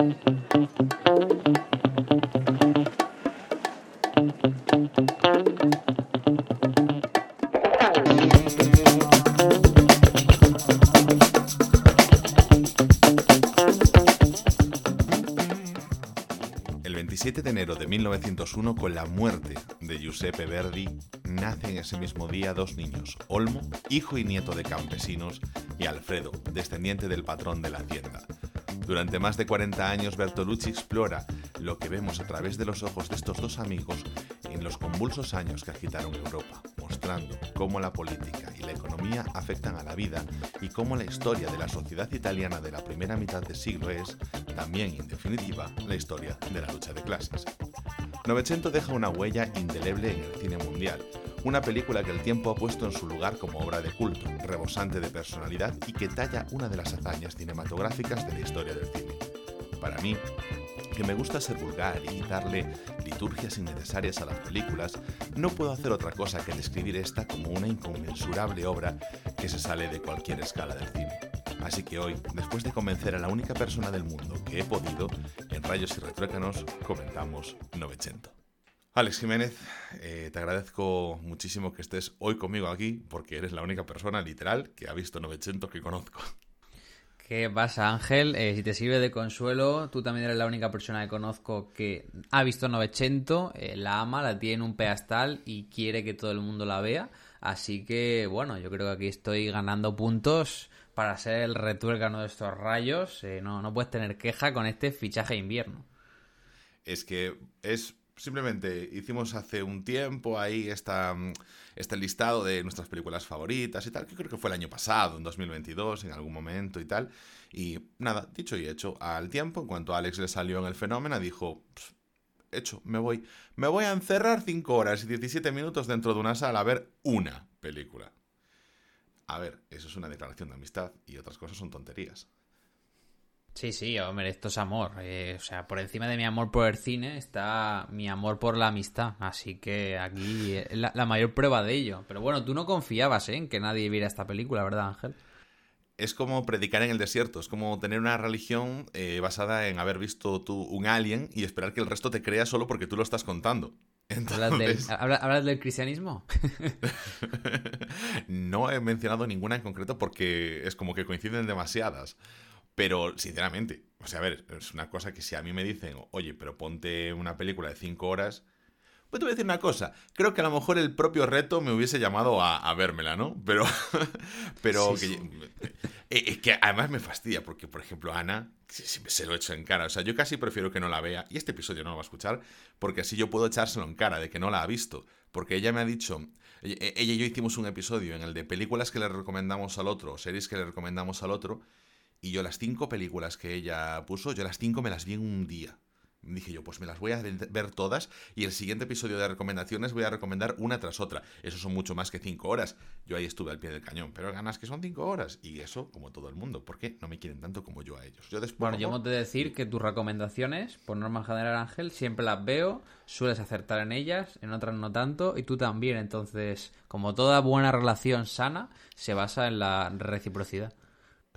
El 27 de enero de 1901, con la muerte de Giuseppe Verdi, nacen ese mismo día dos niños, Olmo, hijo y nieto de campesinos, y Alfredo, descendiente del patrón de la hacienda. Durante más de 40 años, Bertolucci explora lo que vemos a través de los ojos de estos dos amigos en los convulsos años que agitaron Europa, mostrando cómo la política y la economía afectan a la vida y cómo la historia de la sociedad italiana de la primera mitad del siglo es, también en definitiva, la historia de la lucha de clases. Novecento deja una huella indeleble en el cine mundial, una película que el tiempo ha puesto en su lugar como obra de culto, rebosante de personalidad y que talla una de las hazañas cinematográficas de la historia del cine. Para mí, que me gusta ser vulgar y darle liturgias innecesarias a las películas, no puedo hacer otra cosa que describir esta como una inconmensurable obra que se sale de cualquier escala del cine. Así que hoy, después de convencer a la única persona del mundo que he podido, en Rayos y Retruécanos comentamos Novecento. Alex Jiménez, eh, te agradezco muchísimo que estés hoy conmigo aquí, porque eres la única persona literal que ha visto Novecento que conozco. ¿Qué pasa, Ángel? Eh, si te sirve de consuelo, tú también eres la única persona que conozco que ha visto Novecento, eh, la ama, la tiene en un pedestal y quiere que todo el mundo la vea. Así que, bueno, yo creo que aquí estoy ganando puntos para ser el retuércano de estos rayos. No, no puedes tener queja con este fichaje de invierno. Es que es simplemente hicimos hace un tiempo ahí esta, este listado de nuestras películas favoritas y tal, que creo que fue el año pasado, en 2022, en algún momento y tal. Y nada, dicho y hecho, al tiempo, en cuanto a Alex le salió en el fenómeno, dijo, hecho, me voy, me voy a encerrar 5 horas y 17 minutos dentro de una sala a ver una película. A ver, eso es una declaración de amistad y otras cosas son tonterías. Sí, sí, hombre, esto es amor. Eh, o sea, por encima de mi amor por el cine está mi amor por la amistad. Así que aquí es la, la mayor prueba de ello. Pero bueno, tú no confiabas ¿eh? en que nadie viera esta película, ¿verdad, Ángel? Es como predicar en el desierto, es como tener una religión eh, basada en haber visto tú un alien y esperar que el resto te crea solo porque tú lo estás contando. Entonces... ¿Hablas, del, ¿Hablas, del, cristianismo? no he mencionado ninguna en concreto porque es como que coinciden demasiadas. Pero, sinceramente, o sea, a ver, es una cosa que si a mí me dicen, oye, pero ponte una película de 5 horas, pues te voy a decir una cosa, creo que a lo mejor el propio reto me hubiese llamado a, a vérmela, ¿no? Pero, pero sí, que, sí. es que además me fastidia, porque, por ejemplo, Ana, se lo echo en cara, o sea, yo casi prefiero que no la vea, y este episodio no lo va a escuchar, porque así yo puedo echárselo en cara de que no la ha visto, porque ella me ha dicho, ella y yo hicimos un episodio en el de películas que le recomendamos al otro, series que le recomendamos al otro, y yo las cinco películas que ella puso, yo las cinco me las vi en un día. Dije yo, pues me las voy a ver todas y el siguiente episodio de recomendaciones voy a recomendar una tras otra. Eso son mucho más que cinco horas. Yo ahí estuve al pie del cañón, pero ganas que son cinco horas. Y eso, como todo el mundo, porque no me quieren tanto como yo a ellos. Yo después, bueno, yo hemos de decir que tus recomendaciones, por norma general, Ángel, siempre las veo, sueles acertar en ellas, en otras no tanto, y tú también. Entonces, como toda buena relación sana, se basa en la reciprocidad.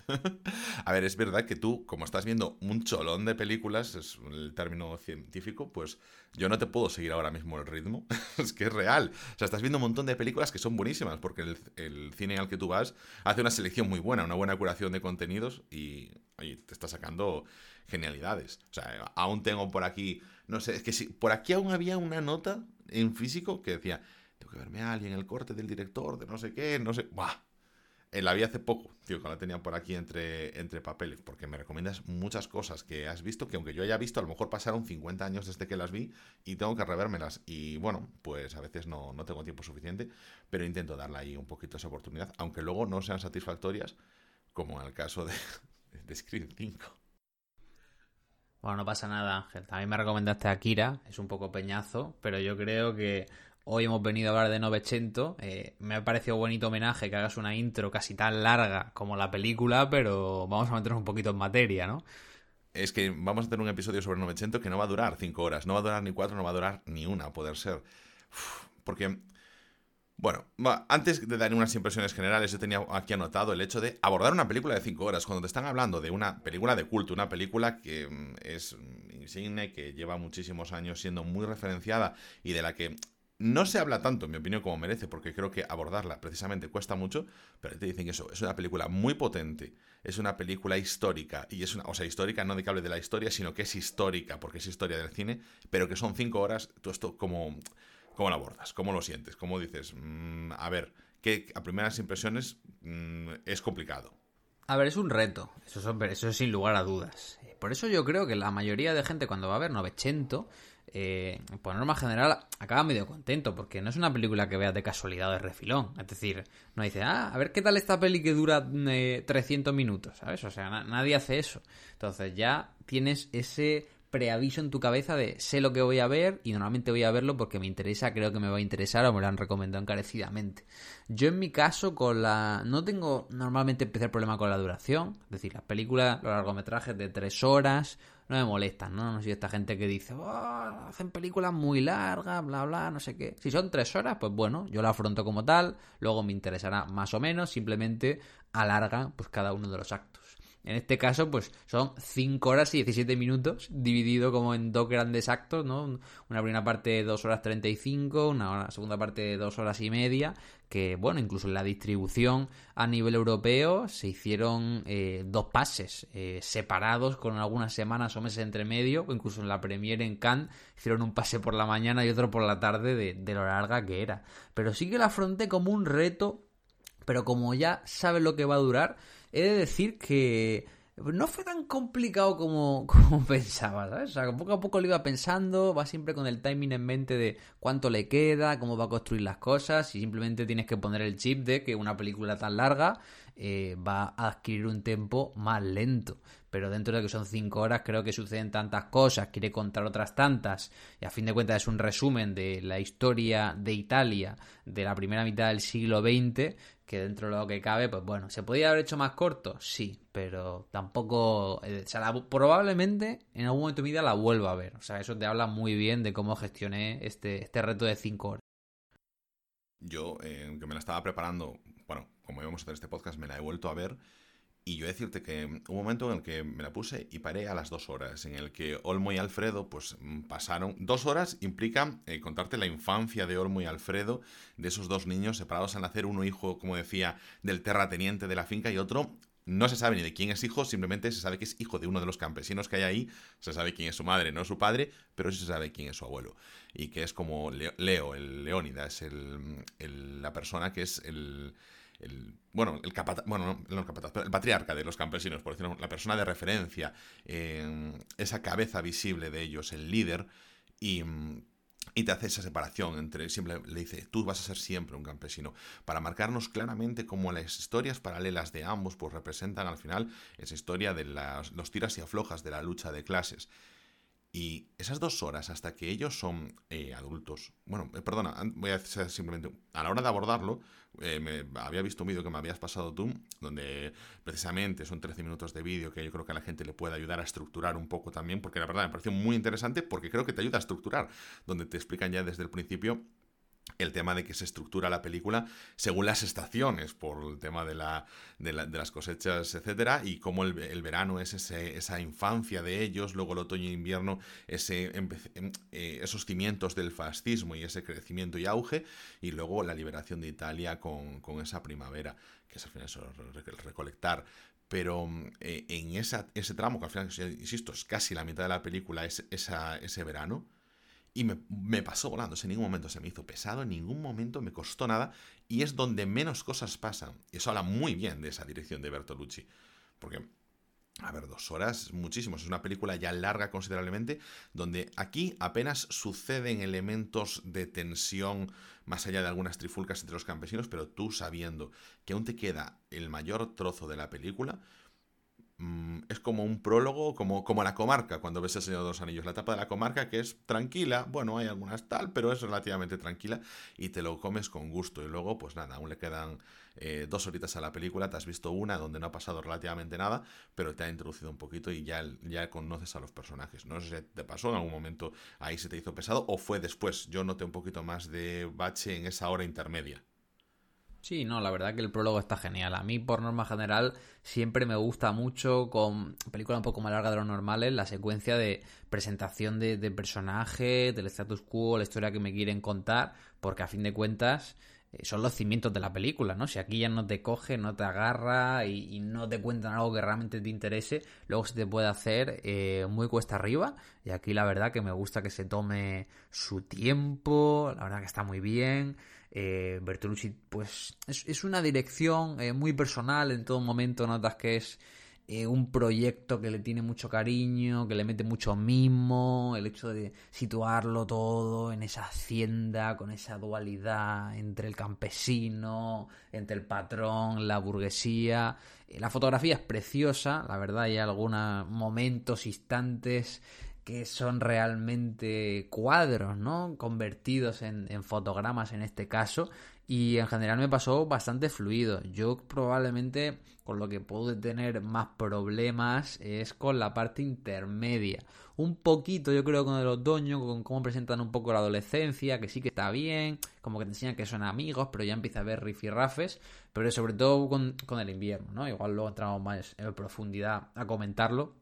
A ver, es verdad que tú, como estás viendo un cholón de películas, es el término científico, pues yo no te puedo seguir ahora mismo el ritmo. es que es real. O sea, estás viendo un montón de películas que son buenísimas, porque el, el cine al que tú vas hace una selección muy buena, una buena curación de contenidos y, te está sacando genialidades. O sea, aún tengo por aquí, no sé, es que si por aquí aún había una nota en físico que decía, tengo que verme a alguien, el corte del director, de no sé qué, no sé. ¡Buah! La vi hace poco, tío, que la tenía por aquí entre, entre papeles, porque me recomiendas muchas cosas que has visto, que aunque yo haya visto, a lo mejor pasaron 50 años desde que las vi y tengo que revérmelas. Y bueno, pues a veces no, no tengo tiempo suficiente, pero intento darle ahí un poquito esa oportunidad, aunque luego no sean satisfactorias, como en el caso de, de Scream 5. Bueno, no pasa nada, Ángel. También me recomendaste a Kira, es un poco peñazo, pero yo creo que Hoy hemos venido a hablar de Novecento. Eh, me ha parecido bonito homenaje que hagas una intro casi tan larga como la película, pero vamos a meternos un poquito en materia, ¿no? Es que vamos a tener un episodio sobre Novecento que no va a durar cinco horas, no va a durar ni cuatro, no va a durar ni una, poder ser. Porque, Bueno, antes de dar unas impresiones generales, yo tenía aquí anotado el hecho de abordar una película de cinco horas. Cuando te están hablando de una película de culto, una película que mm, es insigne, que lleva muchísimos años siendo muy referenciada y de la que no se habla tanto, en mi opinión, como merece, porque creo que abordarla precisamente cuesta mucho, pero te dicen que eso es una película muy potente, es una película histórica, y es una, o sea, histórica no de que hable de la historia, sino que es histórica, porque es historia del cine, pero que son cinco horas, tú esto como ¿Cómo lo abordas? ¿Cómo lo sientes? ¿Cómo dices? Mm, a ver, que a primeras impresiones mm, es complicado. A ver, es un reto, eso es, eso sin lugar a dudas. Por eso yo creo que la mayoría de gente cuando va a ver 900, eh, por norma general, acaba medio contento, porque no es una película que veas de casualidad o de refilón. Es decir, no dice, ah, a ver qué tal esta peli que dura 300 eh, minutos, ¿sabes? O sea, nadie hace eso. Entonces ya tienes ese preaviso en tu cabeza de sé lo que voy a ver y normalmente voy a verlo porque me interesa, creo que me va a interesar o me lo han recomendado encarecidamente. Yo en mi caso con la... no tengo normalmente especial problema con la duración, es decir, las películas, los largometrajes de tres horas no me molestan, ¿no? No soy esta gente que dice, oh, hacen películas muy largas, bla, bla, no sé qué. Si son tres horas, pues bueno, yo la afronto como tal, luego me interesará más o menos, simplemente alarga pues cada uno de los actos. En este caso, pues son 5 horas y 17 minutos, dividido como en dos grandes actos, ¿no? Una primera parte de 2 horas 35, una segunda parte de 2 horas y media, que, bueno, incluso en la distribución a nivel europeo se hicieron eh, dos pases eh, separados con algunas semanas o meses entre medio, o incluso en la premiere en Cannes hicieron un pase por la mañana y otro por la tarde de, de lo larga que era. Pero sí que la afronté como un reto, pero como ya sabes lo que va a durar, he de decir que no fue tan complicado como, como pensaba, ¿sabes? O sea, poco a poco lo iba pensando, va siempre con el timing en mente de cuánto le queda, cómo va a construir las cosas, y simplemente tienes que poner el chip de que una película tan larga eh, va a adquirir un tiempo más lento. Pero dentro de que son cinco horas, creo que suceden tantas cosas, quiere contar otras tantas, y a fin de cuentas es un resumen de la historia de Italia de la primera mitad del siglo XX, que dentro de lo que cabe, pues bueno, ¿se podía haber hecho más corto? Sí, pero tampoco, eh, o sea, probablemente en algún momento de mi vida la vuelva a ver. O sea, eso te habla muy bien de cómo gestioné este, este reto de 5 horas. Yo, eh, que me la estaba preparando, bueno, como íbamos a hacer este podcast, me la he vuelto a ver y yo decirte que un momento en el que me la puse y paré a las dos horas, en el que Olmo y Alfredo pues mm, pasaron. Dos horas implica eh, contarte la infancia de Olmo y Alfredo, de esos dos niños separados al nacer, uno hijo, como decía, del terrateniente de la finca y otro no se sabe ni de quién es hijo, simplemente se sabe que es hijo de uno de los campesinos que hay ahí, se sabe quién es su madre, no su padre, pero sí se sabe quién es su abuelo. Y que es como Leo, el Leónidas, el, la persona que es el, el bueno, el bueno, el patriarca de los campesinos, por decirlo, la persona de referencia, esa cabeza visible de ellos, el líder, y, y te hace esa separación entre, siempre le dice, tú vas a ser siempre un campesino, para marcarnos claramente cómo las historias paralelas de ambos pues representan al final esa historia de las, los tiras y aflojas de la lucha de clases. Y esas dos horas hasta que ellos son eh, adultos, bueno, eh, perdona, voy a hacer simplemente, a la hora de abordarlo, eh, había visto un vídeo que me habías pasado tú, donde precisamente son 13 minutos de vídeo que yo creo que a la gente le puede ayudar a estructurar un poco también, porque la verdad me pareció muy interesante porque creo que te ayuda a estructurar, donde te explican ya desde el principio el tema de que se estructura la película según las estaciones, por el tema de, la, de, las cosechas, etcétera, y cómo el, verano es esa infancia de ellos, luego el otoño e invierno, ese, em, eh, esos cimientos del fascismo y ese crecimiento y auge, y luego la liberación de Italia con, esa primavera, que es al final eso, recolectar. Pero eh, en ese tramo, que al final, insisto, es casi la mitad de la película, es ese verano, y me, pasó volando. en ningún momento se me hizo pesado, en ningún momento me costó nada. Y es donde menos cosas pasan. Y eso habla muy bien de esa dirección de Bertolucci. Porque, a ver, dos horas, muchísimo. Es una película ya larga considerablemente, donde aquí apenas suceden elementos de tensión más allá de algunas trifulcas entre los campesinos, pero tú sabiendo que aún te queda el mayor trozo de la película, Mm, es como un prólogo, como, como la comarca, cuando ves el Señor de los Anillos. La etapa de la comarca que es tranquila, bueno, hay algunas tal, pero es relativamente tranquila y te lo comes con gusto. Y luego, pues nada, aún le quedan eh, dos horitas a la película, te has visto una donde no ha pasado relativamente nada, pero te ha introducido un poquito y ya, ya conoces a los personajes. No sé si te pasó en algún momento ahí se te hizo pesado o fue después. Yo noté un poquito más de bache en esa hora intermedia. Sí, no, la verdad que el prólogo está genial. A mí, por norma general, siempre me gusta mucho, con películas un poco más largas de lo normales, la secuencia de presentación de, de personaje, del status quo, la historia que me quieren contar, porque a fin de cuentas eh, son los cimientos de la película, ¿no? Si aquí ya no te coge, no te agarra y, no te cuentan algo que realmente te interese, luego se te puede hacer eh, muy cuesta arriba. Y aquí la verdad que me gusta que se tome su tiempo, la verdad que está muy bien. Eh, Bertolucci, pues es, una dirección eh, muy personal, en todo momento notas que es eh, un proyecto que le tiene mucho cariño, que le mete mucho mimo, el hecho de situarlo todo en esa hacienda, con esa dualidad entre el campesino, entre el patrón, la burguesía. La fotografía es preciosa, la verdad hay algunos momentos, instantes que son realmente cuadros, ¿no? Convertidos en, fotogramas en este caso. Y en general me pasó bastante fluido. Yo probablemente con lo que puedo tener más problemas es con la parte intermedia. Un poquito yo creo con el otoño, con cómo presentan un poco la adolescencia, que sí que está bien, como que te enseñan que son amigos, pero ya empieza a haber rifirrafes, pero sobre todo con, con el invierno, ¿no? Igual luego entramos más en profundidad a comentarlo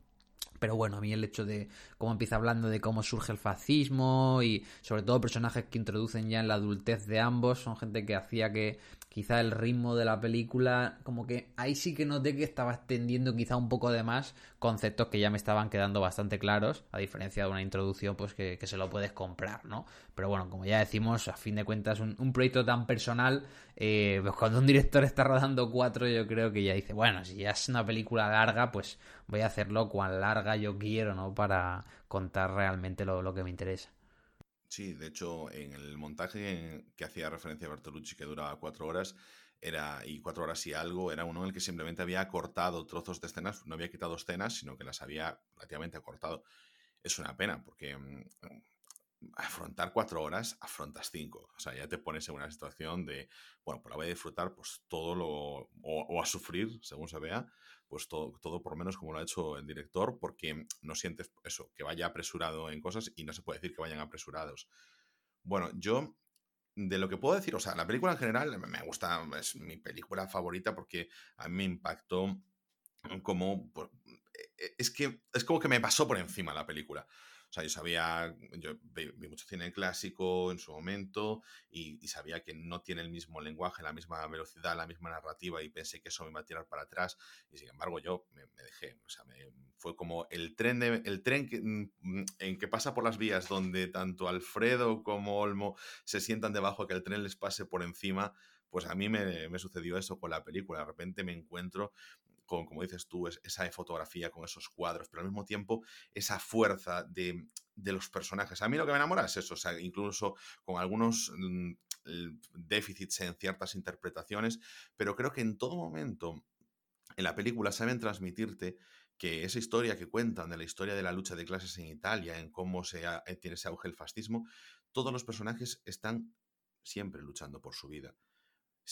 pero bueno, a mí el hecho de cómo empieza hablando de cómo surge el fascismo y sobre todo personajes que introducen ya en la adultez de ambos, son gente que hacía que quizá el ritmo de la película, como que ahí sí que noté que estaba extendiendo quizá un poco de más conceptos que ya me estaban quedando bastante claros, a diferencia de una introducción pues que, se lo puedes comprar, ¿no? Pero bueno, como ya decimos, a fin de cuentas, un, proyecto tan personal, eh, pues cuando un director está rodando cuatro, yo creo que ya dice, bueno, si ya es una película larga, pues voy a hacerlo cuan larga yo quiero, ¿no? Para contar realmente lo que me interesa. Sí, de hecho, en el montaje que hacía referencia a Bertolucci, que duraba cuatro horas, era, y cuatro horas y algo, era uno en el que simplemente había cortado trozos de escenas, no había quitado escenas, sino que las había relativamente cortado. Es una pena, porque mm, afrontar cuatro horas, afrontas cinco. O sea, ya te pones en una situación de, bueno, pues la voy a disfrutar pues todo lo, o, o a sufrir, según se vea, pues todo, todo por menos como lo ha hecho el director, porque no sientes eso, que vaya apresurado en cosas y no se puede decir que vayan apresurados. Bueno, yo de lo que puedo decir, o sea, la película en general me gusta, es mi película favorita porque a mí me impactó como... E, es que es como que me pasó por encima la película. O sea, yo sabía, yo vi, mucho cine clásico en su momento y, sabía que no tiene el mismo lenguaje, la misma velocidad, la misma narrativa y pensé que eso me iba a tirar para atrás y sin embargo yo me, dejé, o sea, fue como el tren, el tren que, mm, en que pasa por las vías donde tanto Alfredo como Olmo se sientan debajo que el tren les pase por encima pues a mí me, me, sucedió eso con la película. De repente me encuentro como dices tú, esa fotografía con esos cuadros, pero al mismo tiempo esa fuerza de, los personajes. A mí lo que me enamora es eso, o sea, incluso con algunos mm, déficits en ciertas interpretaciones, pero creo que en todo momento en la película saben transmitirte que esa historia que cuentan de la historia de la lucha de clases en Italia, en cómo se eh, tiene ese auge el fascismo, todos los personajes están siempre luchando por su vida.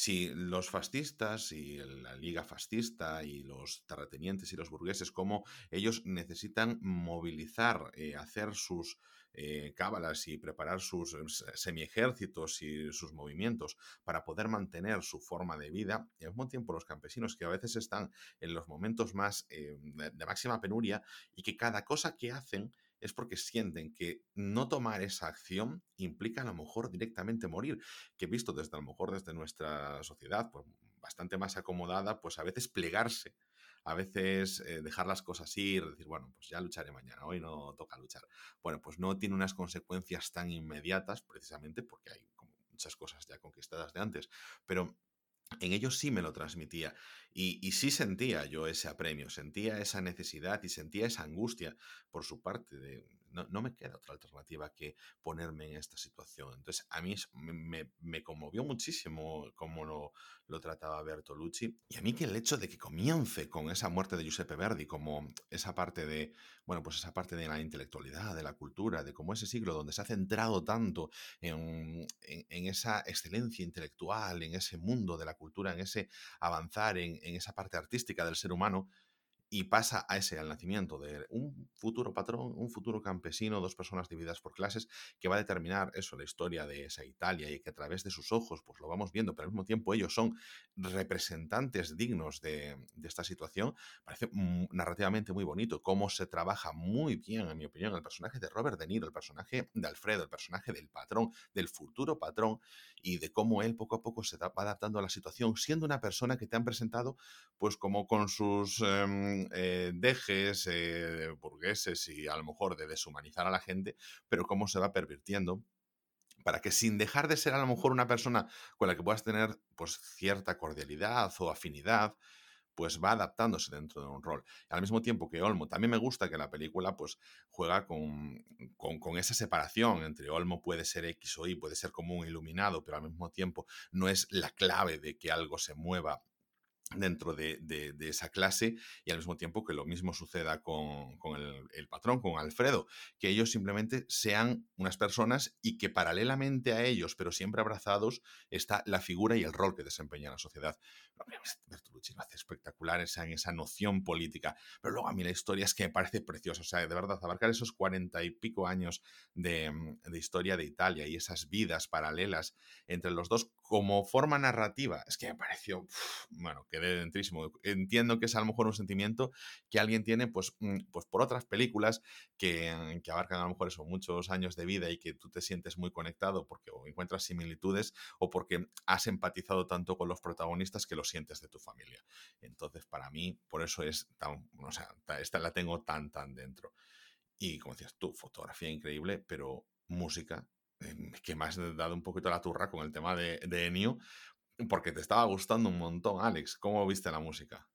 Si los fascistas y la liga fascista y los terratenientes y los burgueses, como ellos necesitan movilizar, eh, hacer sus eh, cábalas y preparar sus eh, semiejércitos y sus movimientos para poder mantener su forma de vida, y al mismo tiempo los campesinos que a veces están en los momentos más de máxima penuria y que cada cosa que hacen es porque sienten que no tomar esa acción implica a lo mejor directamente morir, que visto desde a lo mejor desde nuestra sociedad, pues bastante más acomodada, pues a veces plegarse, a veces eh, dejar las cosas ir, decir, bueno, pues ya lucharé mañana, hoy no toca luchar. Bueno, pues no tiene unas consecuencias tan inmediatas, precisamente porque hay muchas cosas ya conquistadas de antes, pero en ellos sí me lo transmitía y, y, sí sentía yo ese apremio, sentía esa necesidad y sentía esa angustia por su parte de no, me queda otra alternativa que ponerme en esta situación. Entonces, a mí me, me conmovió muchísimo cómo lo, lo, trataba Bertolucci. Y a mí que el hecho de que comience con esa muerte de Giuseppe Verdi, como esa parte de, bueno, pues esa parte de la intelectualidad, de la cultura, de cómo ese siglo donde se ha centrado tanto en, en, esa excelencia intelectual, en ese mundo de la cultura, en ese avanzar, en, en esa parte artística del ser humano, y pasa a ese, al nacimiento de un futuro patrón, un futuro campesino, dos personas divididas por clases, que va a determinar eso, la historia de esa Italia y que a través de sus ojos, pues lo vamos viendo, pero al mismo tiempo ellos son representantes dignos de, esta situación, parece narrativamente muy bonito, cómo se trabaja muy bien, en mi opinión, el personaje de Robert De Niro, el personaje de Alfredo, el personaje del patrón, del futuro patrón, y de cómo él poco a poco se va adaptando a la situación, siendo una persona que te han presentado, pues como con sus... Em, eh, dejes eh, burgueses y a lo mejor de deshumanizar a la gente, pero cómo se va pervirtiendo para que sin dejar de ser a lo mejor una persona con la que puedas tener pues cierta cordialidad o afinidad, pues va adaptándose dentro de un rol. Al mismo tiempo que Olmo, también me gusta que la película pues juega con, con, con, esa separación entre Olmo puede ser X o Y, puede ser como un iluminado, pero al mismo tiempo no es la clave de que algo se mueva dentro de, esa clase y al mismo tiempo que lo mismo suceda con, el, patrón, con Alfredo, que ellos simplemente sean unas personas y que paralelamente a ellos, pero siempre abrazados, está la figura y el rol que desempeña la sociedad. Bertolucci lo hace espectacular esa, en esa noción política, pero luego a mí la historia es que me parece preciosa, o sea, de verdad, abarcar esos cuarenta y pico años de, de historia de Italia y esas vidas paralelas entre los dos como forma narrativa, es que me pareció, bueno, quedé dentrísimo. Entiendo que es a lo mejor un sentimiento que alguien tiene, pues, mm, pues por otras películas que, que, abarcan a lo mejor eso, muchos años de vida y que tú te sientes muy conectado porque o encuentras similitudes o porque has empatizado tanto con los protagonistas que lo sientes de tu familia. Entonces, para mí, por eso es tan, esta la tengo tan, tan dentro. Y como decías tú, fotografía increíble, pero música que me has dado un poquito la turra con el tema de, de Ennio, porque te estaba gustando un montón, Alex. ¿Cómo viste la música?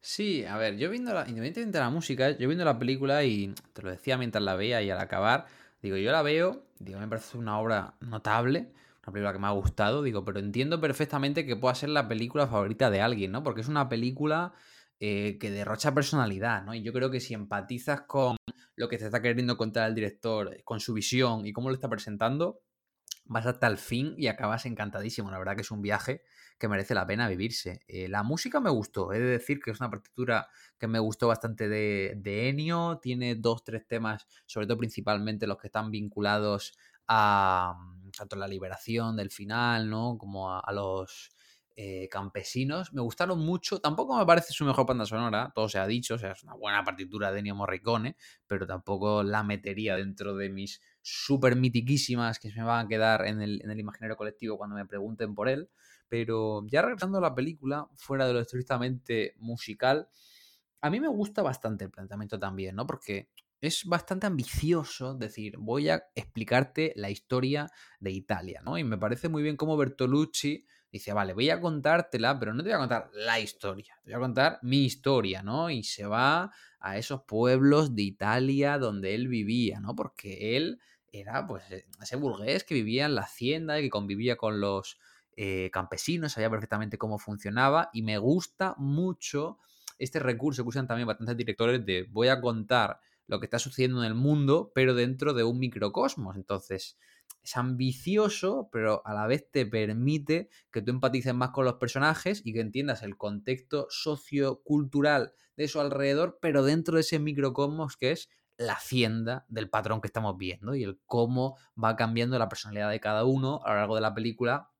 Sí, a ver, yo viendo la, independientemente de la música, yo viendo la película y te lo decía mientras la veía y al acabar, digo, yo la veo, digo, me parece una obra notable, una película que me ha gustado, digo, pero entiendo perfectamente que pueda ser la película favorita de alguien, ¿no? Porque es una película eh, que derrocha personalidad, ¿no? Y yo creo que si empatizas con lo que te está queriendo contar el director, eh, con su visión y cómo lo está presentando, vas hasta el fin y acabas encantadísimo. La verdad que es un viaje que merece la pena vivirse. Eh, la música me gustó, he de decir que es una partitura que me gustó bastante de, de Ennio, tiene dos, tres temas, sobre todo principalmente los que están vinculados a tanto la liberación del final, ¿no? Como a los eh, campesinos. Me gustaron mucho. Tampoco me parece su mejor banda sonora, todo se ha dicho. O sea, es una buena partitura de Ennio Morricone, pero tampoco la metería dentro de mis súper mitiquísimas que se me van a quedar en el, en el imaginario colectivo cuando me pregunten por él. Pero ya regresando a la película, fuera de lo estrictamente musical, a mí me gusta bastante el planteamiento también, ¿no? Porque es bastante ambicioso decir, voy a explicarte la historia de Italia, ¿no? Y me parece muy bien cómo Bertolucci dice, vale, voy a contártela, pero no te voy a contar la historia, te voy a contar mi historia, ¿no? Y se va a esos pueblos de Italia donde él vivía, ¿no? Porque él era, pues, e, ese burgués que vivía en la hacienda y que convivía con los eh, campesinos, sabía perfectamente cómo funcionaba y me gusta mucho este recurso que usan también bastantes directores de voy a contar lo que está sucediendo en el mundo, pero dentro de un microcosmos. Entonces, es ambicioso, pero a la vez te permite que tú empatices más con los personajes y que entiendas el contexto sociocultural de su alrededor, pero dentro de ese microcosmos que es la hacienda del patrón que estamos viendo y el cómo va cambiando la personalidad de cada uno a lo largo de la película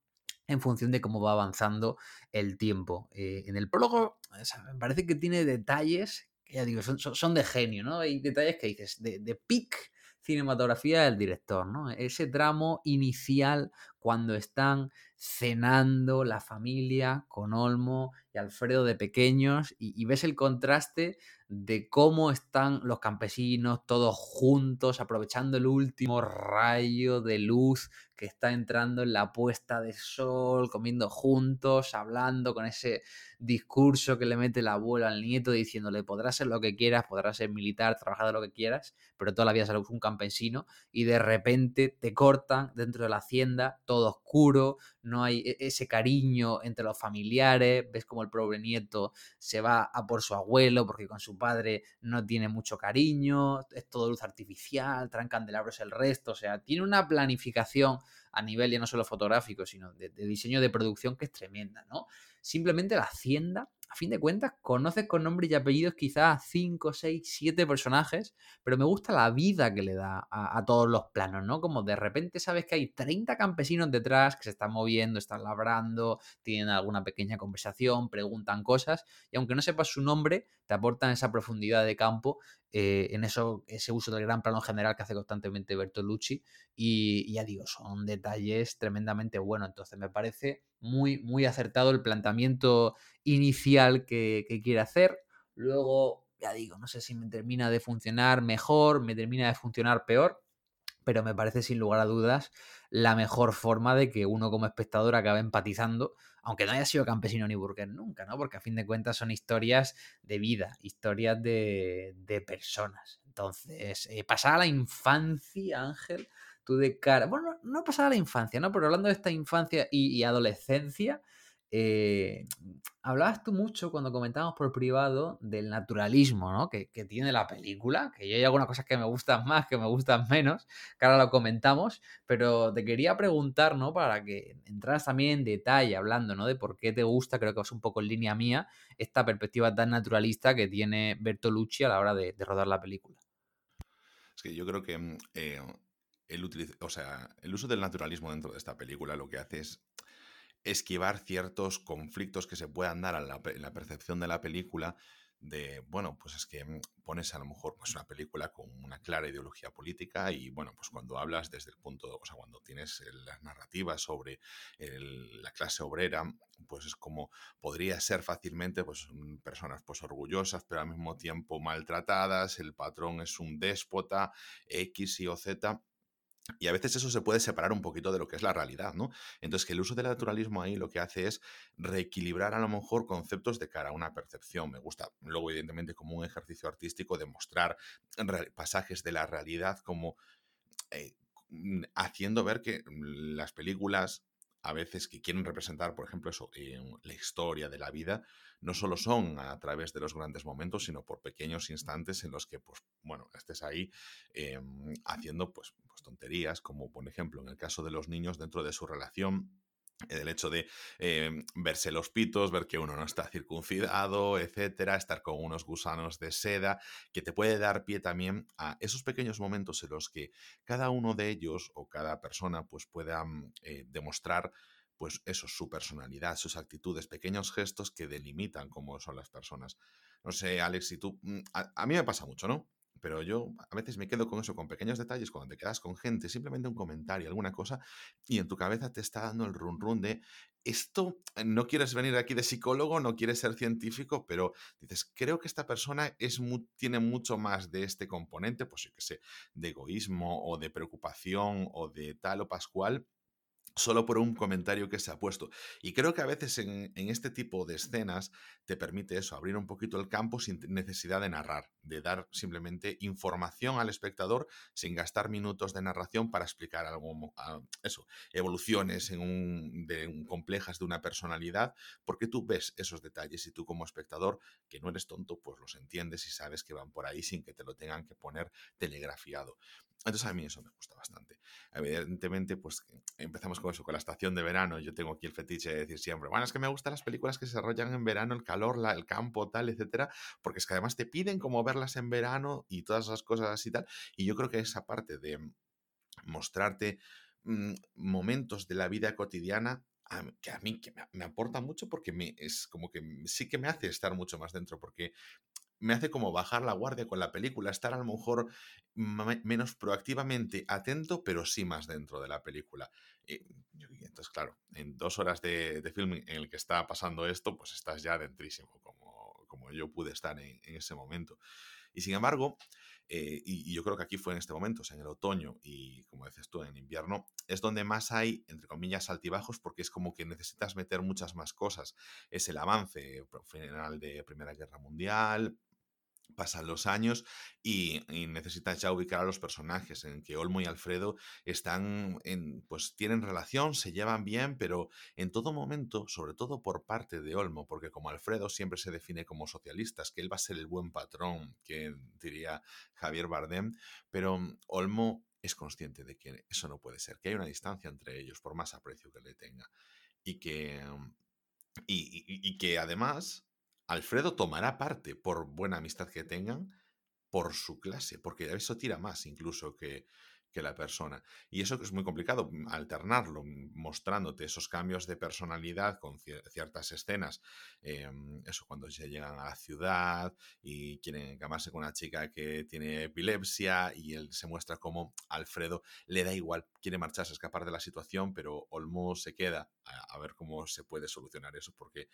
en función de cómo va avanzando el tiempo. Eh, en el prólogo me parece que tiene detalles ya digo, son, de genio, ¿no? Hay detalles que dices, de, de pic cinematografía del director, ¿no? Ese tramo inicial cuando están cenando la familia con Olmo y Alfredo de pequeños y, ves el contraste de cómo están los campesinos todos juntos aprovechando el último rayo de luz que está entrando en la puesta de sol, comiendo juntos, hablando con ese discurso que le mete el abuelo al nieto diciéndole podrás ser lo que quieras, podrás ser militar, trabajar de lo que quieras, pero toda la vida serás un campesino y de repente te cortan dentro de la hacienda, todo oscuro, no hay e-, ese cariño entre los familiares, ves como el pobre nieto se va a por su abuelo porque con su padre no tiene mucho cariño, es todo luz artificial, traen candelabros el resto, o sea, tiene una planificación a nivel ya no solo fotográfico, sino de, diseño de producción que es tremenda, ¿no? simplemente la hacienda a fin de cuentas, conoces con nombres y apellidos quizás 5, 6, 7 personajes, pero me gusta la vida que le da a, todos los planos, ¿no? Como de repente sabes que hay 30 campesinos detrás que se están moviendo, están labrando, tienen alguna pequeña conversación, preguntan cosas, y aunque no sepas su nombre, te aportan esa profundidad de campo eh, en eso, ese uso del gran plano general que hace constantemente Bertolucci. Y, y ya digo, son detalles tremendamente buenos. Entonces me parece muy, muy acertado el planteamiento inicial que, quiere hacer. Luego, ya digo, no sé si me termina de funcionar mejor, me termina de funcionar peor, pero me parece sin lugar a dudas la mejor forma de que uno como espectador acabe empatizando, aunque no haya sido campesino ni burgués nunca, ¿no? Porque a fin de cuentas son historias de vida, historias de, personas. Entonces, eh, pasar a la infancia, Ángel, tú de cara. Bueno, no pasaba la infancia, ¿no? Pero hablando de esta infancia y, adolescencia, eh, hablabas tú mucho cuando comentábamos por privado del naturalismo, ¿no? Que, tiene la película, que yo hay algunas cosas que me gustan más, que me gustan menos, que ahora lo comentamos, pero te quería preguntar, ¿no? Para que entraras también en detalle hablando, ¿no? De por qué te gusta, creo que es un poco en línea mía, esta perspectiva tan naturalista que tiene Bertolucci a la hora de, rodar la película. Es que yo creo que mm, eh, el uso del naturalismo dentro de esta película lo que hace es esquivar ciertos conflictos que se puedan dar en la percepción de la película de, bueno, pues es que mm, pones a lo mejor pues una película con una clara ideología política y, bueno, pues cuando hablas desde el punto, o sea, cuando tienes las narrativas sobre la clase obrera, pues es como podría ser fácilmente, pues mm, personas pues orgullosas, pero al mismo tiempo maltratadas, el patrón es un déspota, X y o Z, y a veces eso se puede separar un poquito de lo que es la realidad, ¿no? Entonces, que el uso del naturalismo ahí lo que hace es reequilibrar a lo mejor conceptos de cara a una percepción. Me gusta, luego, evidentemente, como un ejercicio artístico, demostrar pasajes de la realidad como eh, mm, haciendo ver que las películas a veces que quieren representar, por ejemplo, eso, la historia de la vida, no solo son a través de los grandes momentos, sino por pequeños instantes en los que, pues, bueno, estés ahí em, haciendo, pues, tonterías, como por ejemplo en el caso de los niños dentro de su relación, el hecho de em, verse los pitos, ver que uno no está circuncidado, etcétera, estar con unos gusanos de seda, que te puede dar pie también a esos pequeños momentos en los que cada uno de ellos o cada persona pues pueda mm, eh, demostrar pues eso, su personalidad, sus actitudes, pequeños gestos que delimitan cómo son las personas. No sé, Alex, si tú... Mm, a, mí me pasa mucho, ¿no? Pero yo a veces me quedo con eso, con pequeños detalles, cuando te quedas con gente, simplemente un comentario, alguna cosa, y en tu cabeza te está dando el run run de esto, no quieres venir aquí de psicólogo, no quieres ser científico, pero dices, creo que esta persona es tiene mucho más de este componente, pues yo qué sé, de egoísmo o de preocupación o de tal o pascual, solo por un comentario que se ha puesto. Y creo que a veces en, este tipo de escenas te permite eso, abrir un poquito el campo sin necesidad de narrar, de dar simplemente información al espectador sin gastar minutos de narración para explicar algo, ah, eso, evoluciones en un, de, complejas de una personalidad, porque tú ves esos detalles y tú como espectador, que no eres tonto, pues los entiendes y sabes que van por ahí sin que te lo tengan que poner telegrafiado. Entonces a mí eso me gusta bastante. Evidentemente, pues empezamos con eso, con la estación de verano. Yo tengo aquí el fetiche de decir siempre, bueno, es que me gustan las películas que se desarrollan en verano, el calor, la, el campo, tal, etcétera, porque es que además te piden como verlas en verano y todas esas cosas así tal. Y yo creo que esa parte de mostrarte mm, momentos de la vida cotidiana que a mí que me, aporta mucho porque es como que sí que me hace estar mucho más dentro, porque me hace como bajar la guardia con la película, estar a lo mejor menos proactivamente atento, pero sí más dentro de la película. Y, entonces, claro, en dos horas de, de film en el que está pasando esto, pues estás ya dentrísimo, como, como yo pude estar en, ese momento. Y sin embargo, eh, y, yo creo que aquí fue en este momento, o sea, en el otoño y como dices tú, en invierno, es donde más hay, entre comillas, altibajos, porque es como que necesitas meter muchas más cosas. Es el avance final de Primera Guerra Mundial, pasan los años y, necesitas ya ubicar a los personajes en que Olmo y Alfredo están en, pues tienen relación, se llevan bien, pero en todo momento, sobre todo por parte de Olmo, porque como Alfredo siempre se define como socialistas, que él va a ser el buen patrón, que diría Javier Bardem, pero Olmo es consciente de que eso no puede ser, que hay una distancia entre ellos, por más aprecio que le tenga, y que y, que además Alfredo tomará parte, por buena amistad que tengan, por su clase, porque eso tira más incluso que, que la persona. Y eso es muy complicado, mm, alternarlo, mm, mostrándote esos cambios de personalidad con ciertas escenas. Em, eso cuando ya llegan a la ciudad y quieren encamarse con una chica que tiene epilepsia y él se muestra como Alfredo le da igual, quiere marcharse, escapar de la situación, pero Olmo se queda a ver cómo se puede solucionar eso, porque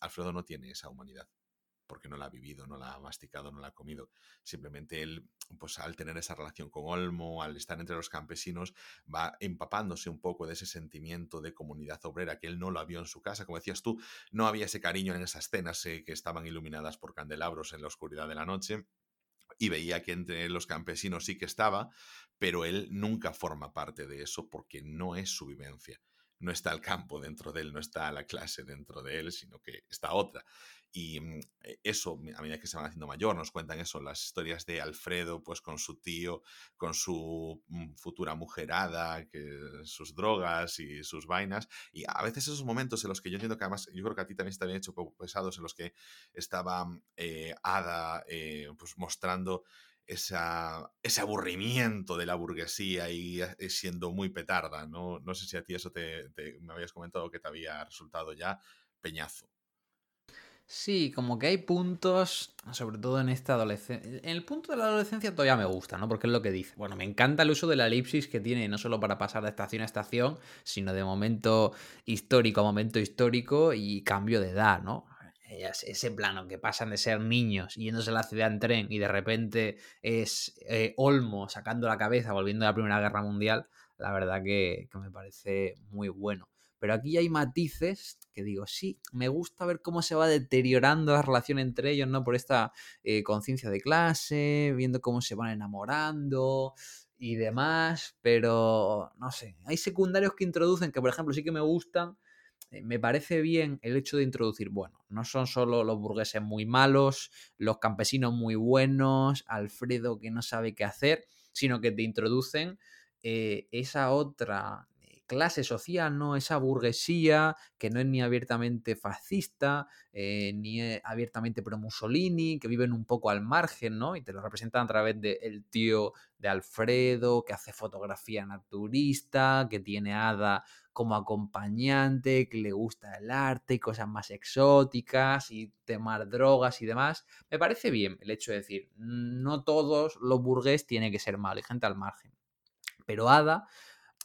Alfredo no tiene esa humanidad porque no la ha vivido, no la ha masticado, no la ha comido. Simplemente él, pues al tener esa relación con Olmo, al estar entre los campesinos, va empapándose un poco de ese sentimiento de comunidad obrera que él no lo vio en su casa. Como decías tú, no había ese cariño en esas escenas eh, que estaban iluminadas por candelabros en la oscuridad de la noche y veía que entre los campesinos sí que estaba, pero él nunca forma parte de eso porque no es su vivencia. No está el campo dentro de él, no está la clase dentro de él, sino que está otra. Y mm, e, eso, a medida que se van haciendo mayor, nos cuentan eso, las historias de Alfredo, pues con su tío, con su mm, futura mujerada, que sus drogas y sus vainas. Y a veces esos momentos en los que yo entiendo que además, yo creo que a ti también está bien hecho pesados, en los que estaba eh, Ada eh, pues mostrando ese aburrimiento de la burguesía y eh, siendo muy petarda, ¿no? No sé si a ti eso te, me habías comentado que te había resultado ya peñazo. Sí, como que hay puntos, sobre todo en esta adolescencia. En el punto de la adolescencia todavía me gusta, ¿no? Porque es lo que dice. Bueno, me encanta el uso de la elipsis que tiene, no solo para pasar de estación a estación, sino de momento histórico a momento histórico y cambio de edad, ¿no? Ese plano que pasan de ser niños yéndose a la ciudad en tren y de repente es eh, Olmo sacando la cabeza volviendo a la Primera Guerra Mundial, la verdad que me parece muy bueno. Pero aquí hay matices que digo, sí, me gusta ver cómo se va deteriorando la relación entre ellos, ¿no? Por esta eh, conciencia de clase, viendo cómo se van enamorando y demás, pero no sé, hay secundarios que introducen que, por ejemplo, sí que me gustan. Eh, me parece bien el hecho de introducir, bueno, no son solo los burgueses muy malos, los campesinos muy buenos, Alfredo que no sabe qué hacer, sino que te introducen eh, esa otra clase social, ¿no? Esa burguesía que no es ni abiertamente fascista, eh, ni abiertamente pro Mussolini, que viven un poco al margen, ¿no? Y te lo representan a través del tío de Alfredo, que hace fotografía naturista, que tiene Ada como acompañante, que le gusta el arte y cosas más exóticas y temar drogas y demás. Me parece bien el hecho de decir, no todos los burgués tienen que ser malos, hay gente al margen. Pero Ada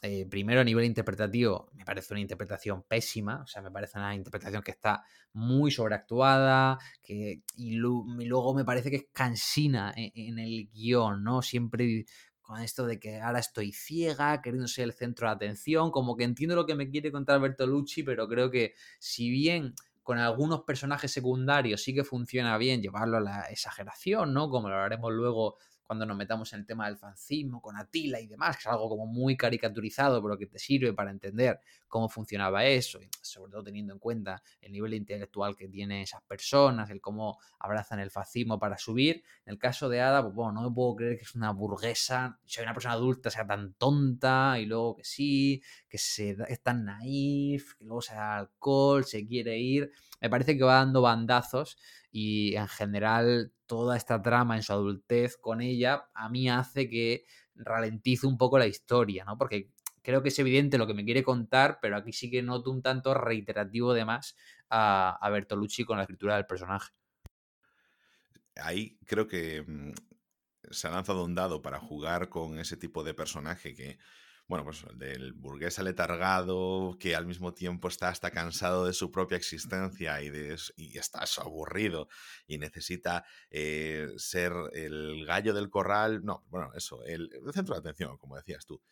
eh, primero a nivel interpretativo, me parece una interpretación pésima, o sea, me parece una interpretación que está muy sobreactuada, que, y, luego me parece que es cansina en, en, el guion, ¿no? Siempre con esto de que ahora estoy ciega, queriendo ser el centro de atención, como que entiendo lo que me quiere contar Bertolucci, pero creo que si bien con algunos personajes secundarios sí que funciona bien llevarlo a la exageración, ¿no? Como lo haremos luego cuando nos metamos en el tema del fancismo con Atila y demás, que es algo como muy caricaturizado, pero que te sirve para entender cómo funcionaba eso, y sobre todo teniendo en cuenta el nivel intelectual que tienen esas personas, el cómo abrazan el fascismo para subir. En el caso de Ada, pues bueno, no me puedo creer que es una burguesa, soy una persona adulta, sea tan tonta, y luego que sí, que se, es tan naif, que luego se da alcohol, se quiere ir. Me parece que va dando bandazos y en general toda esta trama en su adultez con ella a mí hace que ralentice un poco la historia, ¿no? Porque creo que es evidente lo que me quiere contar, pero aquí sí que noto un tanto reiterativo de más a, a Bertolucci con la escritura del personaje. Ahí creo que mm, se ha lanzado un dado para jugar con ese tipo de personaje que bueno, pues del burgués aletargado que al mismo tiempo está hasta cansado de su propia existencia y, de, y está aburrido y necesita eh, ser el gallo del corral, no, bueno, eso, el, centro de atención, como decías tú.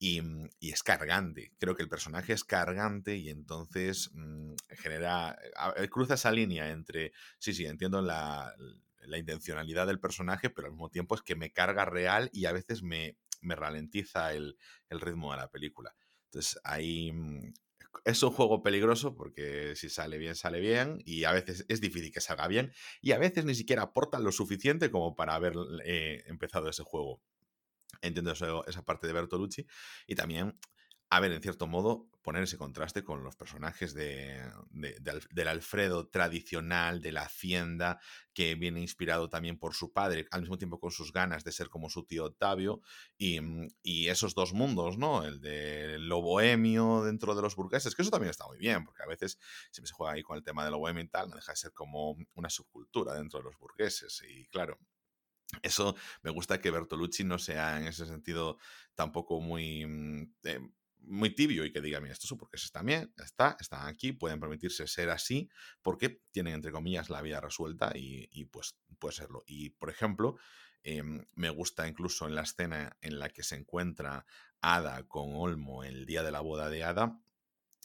Y, es cargante. Creo que el personaje es cargante y entonces mm, genera. cruza esa línea entre. Sí, sí, entiendo la, la, intencionalidad del personaje, pero al mismo tiempo es que me carga real y a veces me, me ralentiza el, ritmo de la película. Entonces ahí mm, es un juego peligroso porque si sale bien, sale bien y a veces es difícil que salga bien y a veces ni siquiera aporta lo suficiente como para haber eh, empezado ese juego. Entiendo esa parte de Bertolucci y también a ver, en cierto modo, poner ese contraste con los personajes de, del Alfredo tradicional, de la hacienda, que viene inspirado también por su padre, al mismo tiempo con sus ganas de ser como su tío Octavio, y, mm, esos dos mundos, ¿no? El de lo bohemio dentro de los burgueses, que eso también está muy bien, porque a veces siempre se juega ahí con el tema de lo bohemio y tal, no deja de ser como una subcultura dentro de los burgueses, y claro, eso me gusta que Bertolucci no sea en ese sentido tampoco muy... Mm, eh, muy tibio y que diga, mira, esto es porque está bien, está, están aquí, pueden permitirse ser así, porque tienen, entre comillas, la vida resuelta y, pues puede serlo. Y, por ejemplo, em, me gusta incluso en la escena en la que se encuentra Ada con Olmo el día de la boda de Ada,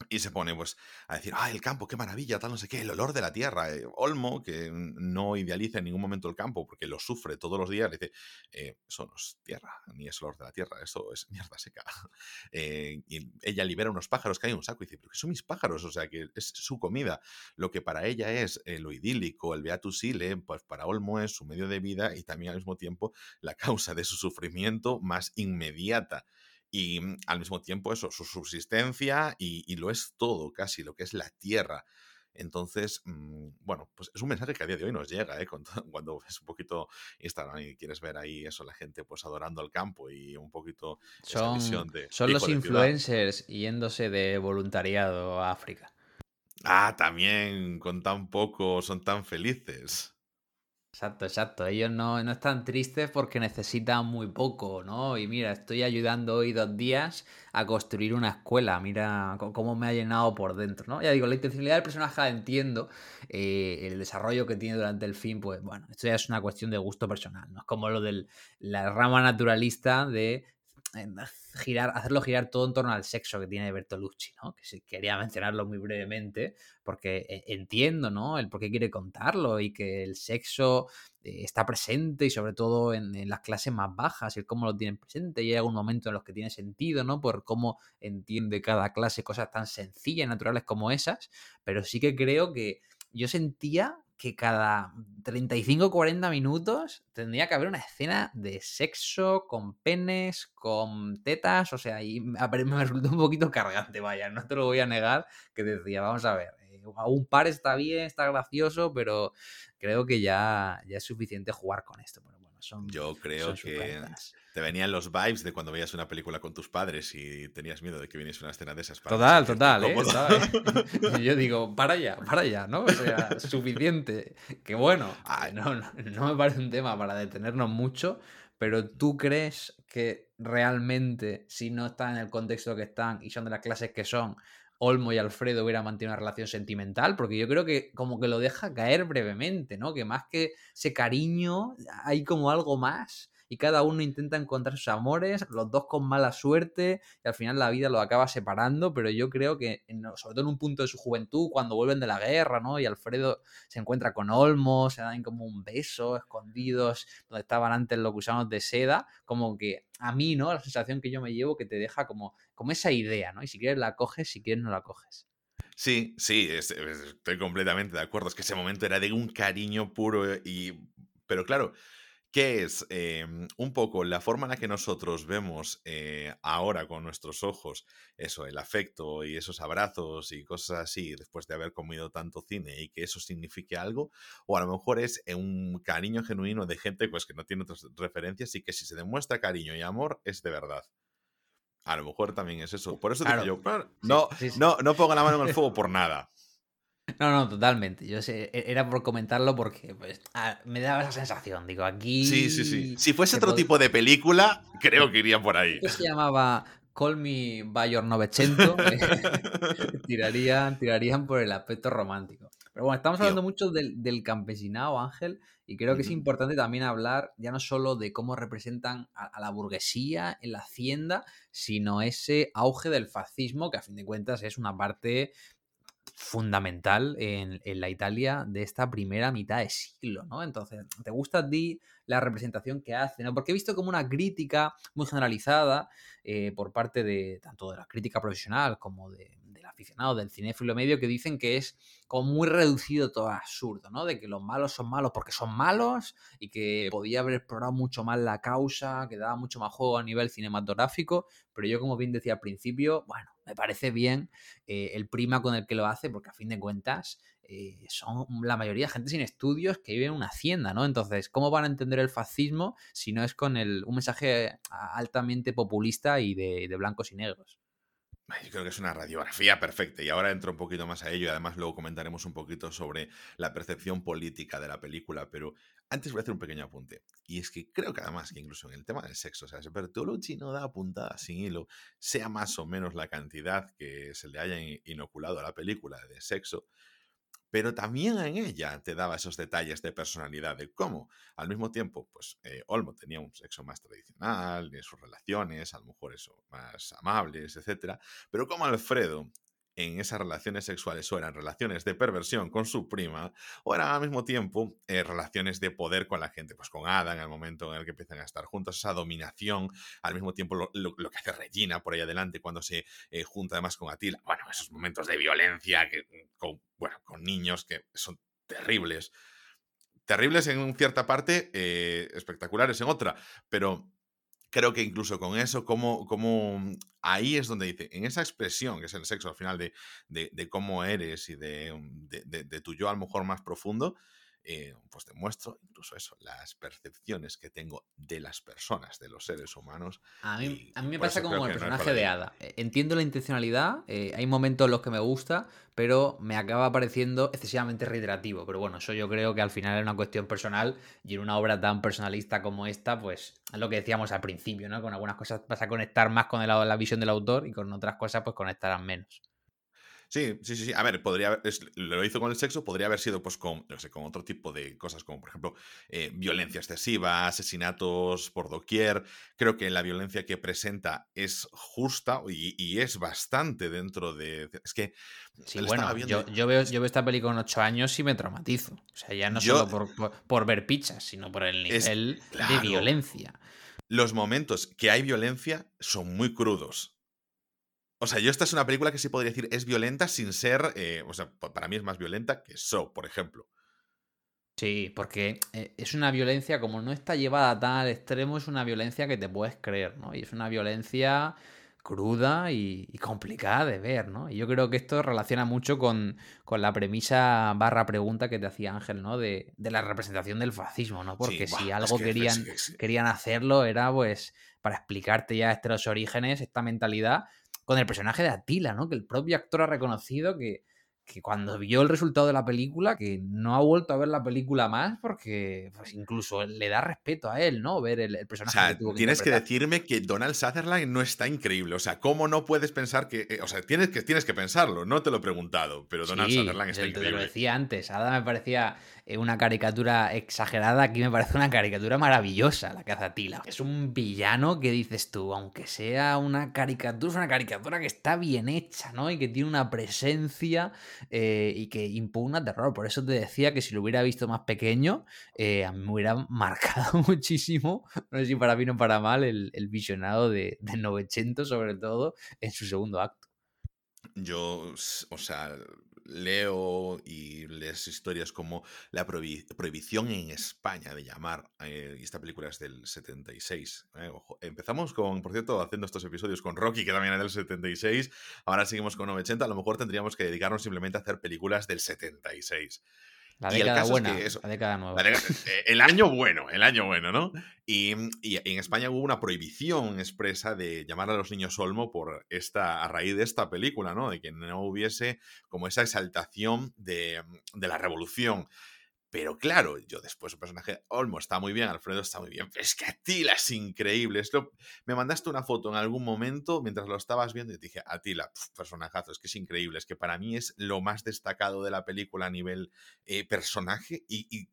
y se pone pues a decir, ah, el campo, qué maravilla, tal, no sé qué, el olor de la tierra. Eh, Olmo, que no idealiza en ningún momento el campo porque lo sufre todos los días, dice, eh, eso no es tierra, ni es olor de la tierra, eso es mierda seca. Eh, y ella libera unos pájaros que hay en un saco y dice, pero que son mis pájaros, o sea, que es su comida. Lo que para ella es lo idílico, el beatus ile, pues para Olmo es su medio de vida y también al mismo tiempo la causa de su sufrimiento más inmediata y mm, al mismo tiempo eso, su subsistencia y, lo es todo, casi lo que es la tierra. Entonces, mm, bueno, pues es un mensaje que a día de hoy nos llega, ¿eh? Cuando, ves un poquito Instagram y quieres ver ahí eso, la gente pues adorando el campo y un poquito son, visión de... Son los influencers yéndose de voluntariado a África. Ah, también con tan poco son tan felices. Exacto, exacto. Ellos no, no, están tristes porque necesitan muy poco, ¿no? Y mira, estoy ayudando hoy dos días a construir una escuela. Mira cómo me ha llenado por dentro, ¿no? Ya digo, la intencionalidad del personaje entiendo. Eh, el desarrollo que tiene durante el film, pues bueno, esto ya es una cuestión de gusto personal, ¿no? Es como lo de la rama naturalista de girar, hacerlo girar todo en torno al sexo que tiene Bertolucci, ¿no? Que quería mencionarlo muy brevemente, porque e, entiendo, ¿no? El por qué quiere contarlo y que el sexo eh, está presente y sobre todo en, las clases más bajas y cómo lo tienen presente y hay algún momento en los que tiene sentido, ¿no? Por cómo entiende cada clase cosas tan sencillas y naturales como esas, pero sí que creo que yo sentía que cada 35 o 40 minutos tendría que haber una escena de sexo con penes, con tetas, o sea, y me resultó un poquito cargante, vaya, no te lo voy a negar, que decía, vamos a ver, eh, un par está bien, está gracioso, pero creo que ya, ya es suficiente jugar con esto. Son, Yo creo que te venían los vibes de cuando veías una película con tus padres y tenías miedo de que viniese una escena de esas. total, total, ¿eh? Y yo digo, para allá, para allá, ¿no? O sea, suficiente. Que bueno, no, no, me parece un tema para detenernos mucho, pero ¿tú crees que realmente, si no están en el contexto que están y son de las clases que son, Olmo y Alfredo hubieran mantenido una relación sentimental, porque yo creo que como que lo deja caer brevemente, ¿no? Que más que ese cariño, hay como algo más y cada uno intenta encontrar sus amores, los dos con mala suerte y al final la vida lo acaba separando, pero yo creo que, sobre todo en un punto de su juventud, cuando vuelven de la guerra, ¿no? Y Alfredo se encuentra con Olmo, se dan como un beso, escondidos, donde estaban antes los gusanos de seda, como que a mí, ¿no? La sensación que yo me llevo que te deja como, como esa idea, ¿no? Y si quieres la coges, si quieres no la coges. Sí, sí, estoy completamente de acuerdo. Es que ese momento era de un cariño puro y... Pero claro, que es em, un poco la forma en la que nosotros vemos eh, ahora con nuestros ojos eso, el afecto y esos abrazos y cosas así después de haber comido tanto cine y que eso signifique algo, o a lo mejor es eh, un cariño genuino de gente pues que no tiene otras referencias y que si se demuestra cariño y amor es de verdad. A lo mejor también es eso. Por eso digo yo, no, no, no pongo la mano en el fuego por nada. No, no, totalmente. Yo sé, e-, era por comentarlo porque pues, ah, me daba esa sensación. Digo, aquí. Sí, sí, sí. Si fuese otro tipo de película, creo que iría por ahí. se llamaba Call Me By Your 900. tirarían, tirarían por el aspecto romántico. Pero bueno, estamos hablando mucho del, del, campesinado, Ángel, y creo que es importante también hablar ya no solo de cómo representan a, la burguesía en la hacienda, sino ese auge del fascismo, que a fin de cuentas es una parte fundamental en, la Italia de esta primera mitad de siglo, ¿no? Entonces, ¿te gusta a ti la representación que hace? ¿no? Porque he visto como una crítica muy generalizada eh, por parte de tanto de la crítica profesional como de, aficionado, del cinéfilo medio, que dicen que es como muy reducido todo absurdo, ¿no? De que los malos son malos porque son malos y que podía haber explorado mucho más la causa, que daba mucho más juego a nivel cinematográfico, pero yo como bien decía al principio, bueno, me parece bien eh, el prima con el que lo hace, porque a fin de cuentas eh, son la mayoría de gente sin estudios que vive en una hacienda, ¿no? Entonces, ¿cómo van a entender el fascismo si no es con el, un mensaje altamente populista y de, de blancos y negros? Yo creo que es una radiografía perfecta y ahora entro un poquito más a ello y además luego comentaremos un poquito sobre la percepción política de la película, pero antes voy a hacer un pequeño apunte. Y es que creo que además que incluso en el tema del sexo, o sea, Bertolucci no da puntada sin hilo, sea más o menos la cantidad que se le haya inoculado a la película de sexo, pero también en ella te daba esos detalles de personalidad, de cómo al mismo tiempo, pues eh, Olmo tenía un sexo más tradicional, en sus relaciones, a lo mejor eso, más amables, etc. Pero como Alfredo en esas relaciones sexuales o eran relaciones de perversión con su prima o eran al mismo tiempo eh, relaciones de poder con la gente, pues con Ada en el momento en el que empiezan a estar juntos, esa dominación, al mismo tiempo lo, que hace Regina por ahí adelante cuando se eh, junta además con Atila, bueno, esos momentos de violencia bueno, con niños que son terribles, terribles en cierta parte, eh, espectaculares en otra, pero creo que incluso con eso, como, como mm, ahí es donde dice, en esa expresión, que es el sexo al final de, de, cómo eres y de, mm, de, tu yo a lo mejor más profundo, eh, pues te muestro incluso eso, las percepciones que tengo de las personas, de los seres humanos. A mí, a mí me pasa como el personaje de Ada. Eh, entiendo la intencionalidad, eh, hay momentos en los que me gusta, pero me acaba pareciendo excesivamente reiterativo. Pero bueno, eso yo creo que al final es una cuestión personal y en una obra tan personalista como esta, pues es lo que decíamos al principio, ¿no? Con algunas cosas vas a conectar más con la visión del autor y con otras cosas pues conectarás menos. Sí, sí, sí, A ver, podría lo hizo con el sexo, podría haber sido pues con, no sé, con otro tipo de cosas, como por ejemplo eh, violencia excesiva, asesinatos por doquier. Creo que la violencia que presenta es justa y, es bastante dentro de. Es que. Sí, bueno, yo, veo, yo veo esta película con ocho años y me traumatizo. O sea, ya no solo por, ver pizzas, sino por el nivel de violencia. Los momentos que hay violencia son muy crudos. O sea, yo esta es una película que sí podría decir es violenta sin ser. Eh, o sea, para mí es más violenta que So, por ejemplo. Sí, porque eh, es una violencia, como no está llevada tan al extremo, es una violencia que te puedes creer, ¿no? Y es una violencia cruda y, complicada de ver, ¿no? Y yo creo que esto relaciona mucho con, la premisa barra pregunta que te hacía Ángel, ¿no? De, la representación del fascismo, ¿no? Porque si algo querían, querían hacerlo era, pues, para explicarte ya estos orígenes, esta mentalidad, con el personaje de Attila, ¿no? Que el propio actor ha reconocido que, que cuando vio el resultado de la película, que no ha vuelto a ver la película más porque pues, incluso le da respeto a él, ¿no? Ver el, personaje. O sea, que tienes que decirme que Donald Sutherland no está increíble. O sea, ¿cómo no puedes pensar que... Eh, o sea, tienes que, tienes que pensarlo, no te lo he preguntado, pero Donald Sutherland está increíble. Te lo decía antes, Ada me parecía una caricatura exagerada, aquí me parece una caricatura maravillosa, la que hace Attila. Es un villano que dices tú, aunque sea una caricatura, es una caricatura que está bien hecha, ¿no? Y que tiene una presencia eh, y que impugna terror. Por eso te decía que si lo hubiera visto más pequeño, eh, a mí me hubiera marcado muchísimo, no sé si para bien o para mal, el, visionado de, de Novecento, sobre todo, en su segundo acto. Yo, o sea, leo y lees historias como la prohibición en España de llamar, eh, y esta película es del 76. Eh, Empezamos con, por cierto, haciendo estos episodios con Rocky, que también es del 76, ahora seguimos con 80, a lo mejor tendríamos que dedicarnos simplemente a hacer películas del 76. La década buena, la década nueva. Eh, el año bueno, el año bueno, ¿no? Y, en España hubo una prohibición expresa de llamar a los niños Olmo por esta, a raíz de esta película, ¿no? De que no hubiese como esa exaltación de, de la revolución. Pero claro, yo después su personaje, Olmo está muy bien, Alfredo está muy bien, pero es que Atila es increíble. Esto, me mandaste una foto en algún momento mientras lo estabas viendo y te dije, Atila, personajazo, es que es increíble, es que para mí es lo más destacado de la película a nivel eh, personaje y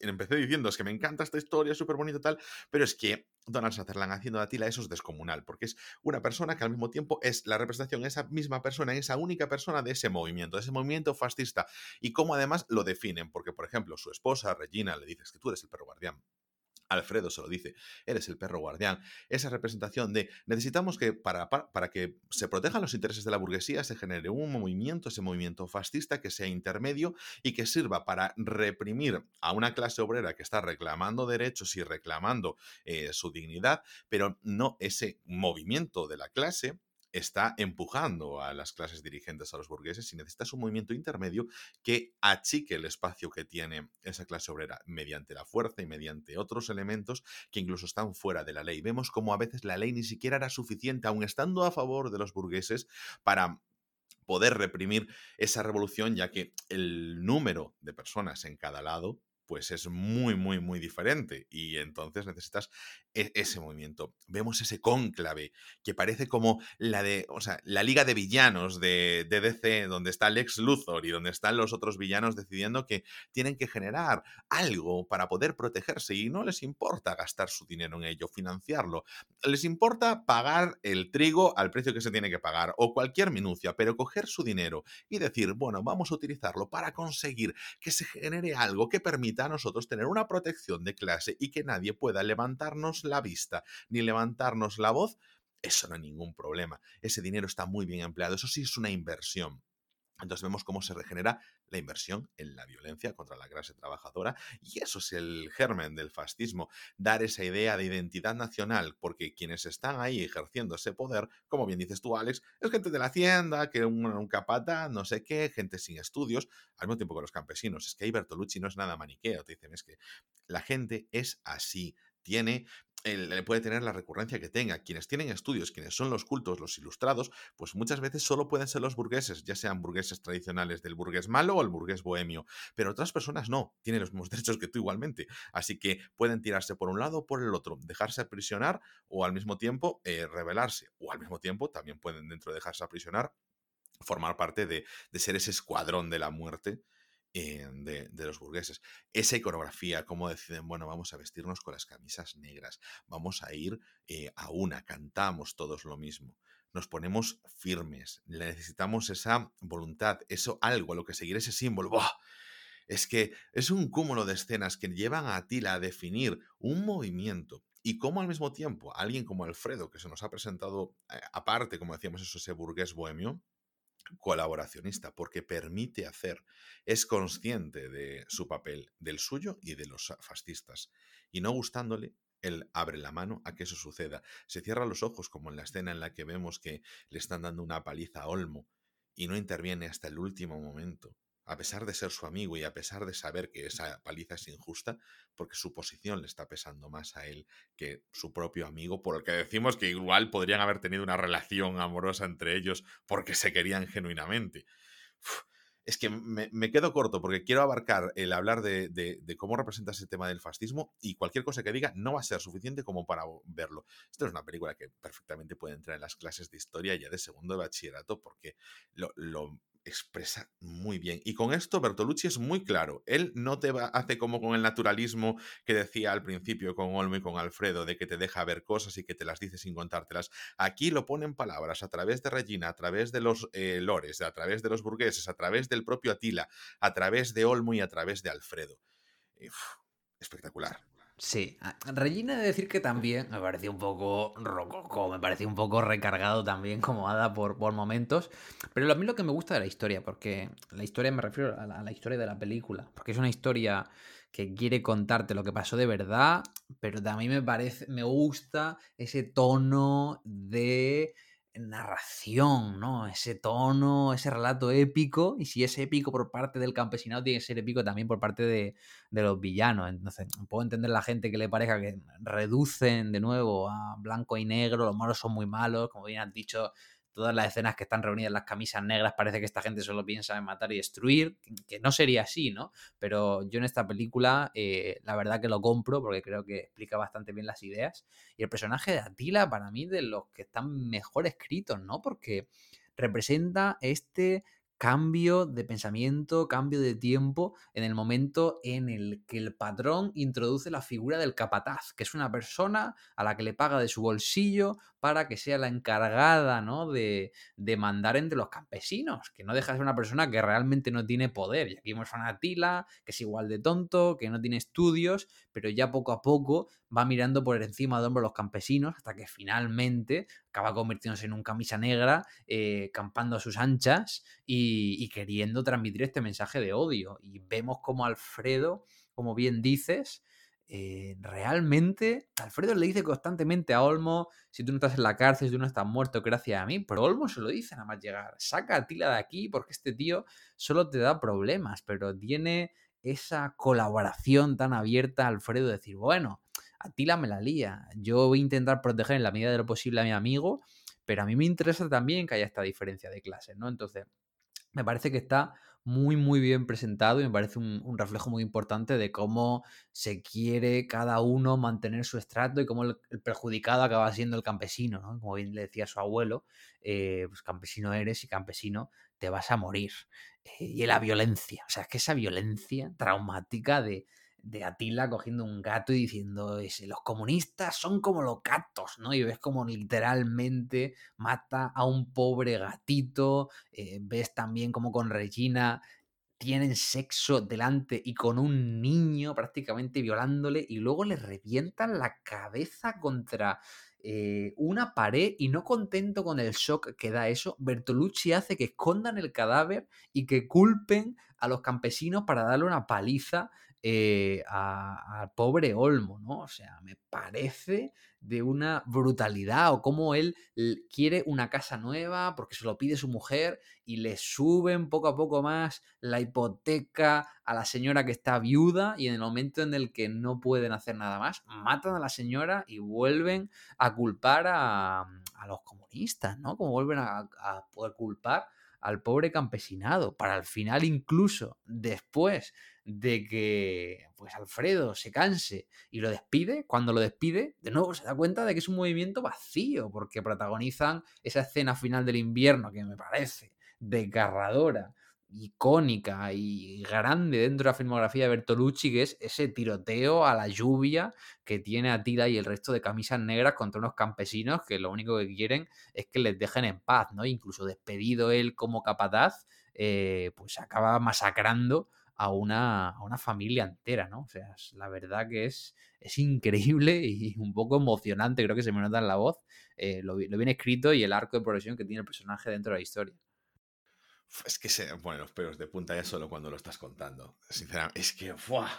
empecé diciendo, es que me encanta esta historia, súper bonita tal, pero es que Donald Sutherland haciendo de Atila eso es descomunal, porque es una persona que al mismo tiempo es la representación, esa misma persona, esa única persona de ese movimiento, de ese movimiento fascista, y cómo además lo definen, porque por ejemplo su esposa, Regina, le dice, que tú eres el perro guardián, Alfredo se lo dice, eres el perro guardián. Esa representación de necesitamos que para, para, que se protejan los intereses de la burguesía se genere un movimiento, ese movimiento fascista que sea intermedio y que sirva para reprimir a una clase obrera que está reclamando derechos y reclamando eh, su dignidad, pero no ese movimiento de la clase está empujando a las clases dirigentes, a los burgueses, y necesitas un movimiento intermedio que achique el espacio que tiene esa clase obrera mediante la fuerza y mediante otros elementos que incluso están fuera de la ley. Vemos como a veces la ley ni siquiera era suficiente, aun estando a favor de los burgueses, para poder reprimir esa revolución, ya que el número de personas en cada lado pues es muy, muy, muy diferente. Y entonces necesitas e-, ese movimiento. Vemos ese cónclave que parece como la de, o sea, la liga de villanos de, DC, donde está Lex Luthor y donde están los otros villanos decidiendo que tienen que generar algo para poder protegerse y no les importa gastar su dinero en ello, financiarlo. Les importa pagar el trigo al precio que se tiene que pagar o cualquier minucia, pero coger su dinero y decir, bueno, vamos a utilizarlo para conseguir que se genere algo que permita a nosotros tener una protección de clase y que nadie pueda levantarnos la vista ni levantarnos la voz, eso no hay ningún problema. Ese dinero está muy bien empleado. Eso sí es una inversión. Entonces vemos cómo se regenera la inversión en la violencia contra la clase trabajadora y eso es el germen del fascismo, dar esa idea de identidad nacional, porque quienes están ahí ejerciendo ese poder, como bien dices tú Alex, es gente de la hacienda, que un, un capata, no sé qué, gente sin estudios, al mismo tiempo que los campesinos. Es que ahí Bertolucci no es nada maniqueo, te dicen, es que la gente es así, tiene le puede tener la recurrencia que tenga. Quienes tienen estudios, quienes son los cultos, los ilustrados, pues muchas veces solo pueden ser los burgueses, ya sean burgueses tradicionales del burgués malo o el burgués bohemio, pero otras personas no, tienen los mismos derechos que tú igualmente. Así que pueden tirarse por un lado o por el otro, dejarse aprisionar o al mismo tiempo eh, rebelarse, o al mismo tiempo también pueden dentro de dejarse aprisionar formar parte de, de ser ese escuadrón de la muerte eh, de, los burgueses. Esa iconografía, cómo deciden, bueno, vamos a vestirnos con las camisas negras, vamos a ir eh, a una, cantamos todos lo mismo, nos ponemos firmes, necesitamos esa voluntad, eso algo, a lo que seguir ese símbolo. Es que es un cúmulo de escenas que llevan a Atila a definir un movimiento y cómo al mismo tiempo alguien como Alfredo, que se nos ha presentado eh, aparte, como decíamos, eso, ese burgués bohemio, colaboracionista, porque permite hacer, es consciente de su papel, del suyo y de los fascistas. Y no gustándole, él abre la mano a que eso suceda. Se cierra los ojos, como en la escena en la que vemos que le están dando una paliza a Olmo, y no interviene hasta el último momento a pesar de ser su amigo y a pesar de saber que esa paliza es injusta, porque su posición le está pesando más a él que su propio amigo, por el que decimos que igual podrían haber tenido una relación amorosa entre ellos porque se querían genuinamente. es que me, quedo corto porque quiero abarcar el hablar de, de, cómo representa ese tema del fascismo y cualquier cosa que diga no va a ser suficiente como para verlo. Esto es una película que perfectamente puede entrar en las clases de historia ya de segundo de bachillerato porque lo expresa muy bien. Y con esto Bertolucci es muy claro. Él no te hace como con el naturalismo que decía al principio con Olmo y con Alfredo, de que te deja ver cosas y que te las dice sin contártelas. Aquí lo pone en palabras a través de Regina, a través de los eh, lores, a través de los burgueses, a través del propio Atila, a través de Olmo y a través de Alfredo. espectacular. Sí, Regina de decir que también me pareció un poco rococo, me pareció un poco recargado también como hada por, por momentos, pero a mí lo que me gusta de la historia, porque la historia me refiero a la, historia de la película, porque es una historia que quiere contarte lo que pasó de verdad, pero también me parece, me gusta ese tono de narración, ¿no? Ese tono, ese relato épico, y si es épico por parte del campesinado, tiene que ser épico también por parte de, de, los villanos. Entonces, puedo entender la gente que le parezca que reducen de nuevo a blanco y negro, los malos son muy malos, como bien han dicho, todas las escenas que están reunidas en las camisas negras, parece que esta gente solo piensa en matar y destruir, que no sería así, ¿no? Pero yo en esta película, eh, la verdad que lo compro porque creo que explica bastante bien las ideas. Y el personaje de Atila, para mí, de los que están mejor escritos, ¿no? Porque representa este cambio de pensamiento, cambio de tiempo en el momento en el que el patrón introduce la figura del capataz, que es una persona a la que le paga de su bolsillo para que sea la encargada ¿no? de, de mandar entre los campesinos, que no deja de ser una persona que realmente no tiene poder. Y aquí vemos a Atila, que es igual de tonto, que no tiene estudios, pero ya poco a poco va mirando por encima de hombro a los campesinos hasta que finalmente acaba convirtiéndose en un camisa negra, eh, campando a sus anchas y, y queriendo transmitir este mensaje de odio. Y vemos como Alfredo, como bien dices, eh, realmente Alfredo le dice constantemente a Olmo, si tú no estás en la cárcel, si tú no estás muerto, gracias a mí, pero Olmo se lo dice nada más llegar, saca a Tila de aquí porque este tío solo te da problemas, pero tiene esa colaboración tan abierta Alfredo de decir, bueno, a Tila me la lía, yo voy a intentar proteger en la medida de lo posible a mi amigo, pero a mí me interesa también que haya esta diferencia de clases, ¿no? Entonces, me parece que está muy, muy bien presentado y me parece un, reflejo muy importante de cómo se quiere cada uno mantener su estrato y cómo el, perjudicado acaba siendo el campesino, ¿no? Como bien le decía su abuelo, eh, pues campesino eres y campesino te vas a morir. Eh, y la violencia, o sea, es que esa violencia traumática de, de Atila cogiendo un gato y diciendo, los comunistas son como los gatos, ¿no? Y ves como literalmente mata a un pobre gatito, eh, ves también como con Regina tienen sexo delante y con un niño prácticamente violándole y luego le revientan la cabeza contra eh, una pared y no contento con el shock que da eso, Bertolucci hace que escondan el cadáver y que culpen a los campesinos para darle una paliza eh, al pobre Olmo, ¿no? O sea, me parece de una brutalidad o cómo él quiere una casa nueva porque se lo pide su mujer y le suben poco a poco más la hipoteca a la señora que está viuda y en el momento en el que no pueden hacer nada más, matan a la señora y vuelven a culpar a, los comunistas, ¿no? Como vuelven a, a poder culpar al pobre campesinado, para al final incluso después de que pues Alfredo se canse y lo despide, cuando lo despide, de nuevo se da cuenta de que es un movimiento vacío, porque protagonizan esa escena final del invierno que me parece desgarradora, icónica y grande dentro de la filmografía de Bertolucci, que es ese tiroteo a la lluvia que tiene a Tira y el resto de camisas negras contra unos campesinos que lo único que quieren es que les dejen en paz, ¿no? Incluso despedido él como capataz, eh, pues acaba masacrando a una, familia entera, ¿no? O sea, la verdad que es, es increíble y un poco emocionante, creo que se me nota en la voz, eh, lo, bien escrito y el arco de progresión que tiene el personaje dentro de la historia. Es que se ponen los pelos de punta ya solo cuando lo estás contando. Sinceramente, es que, ¡buah!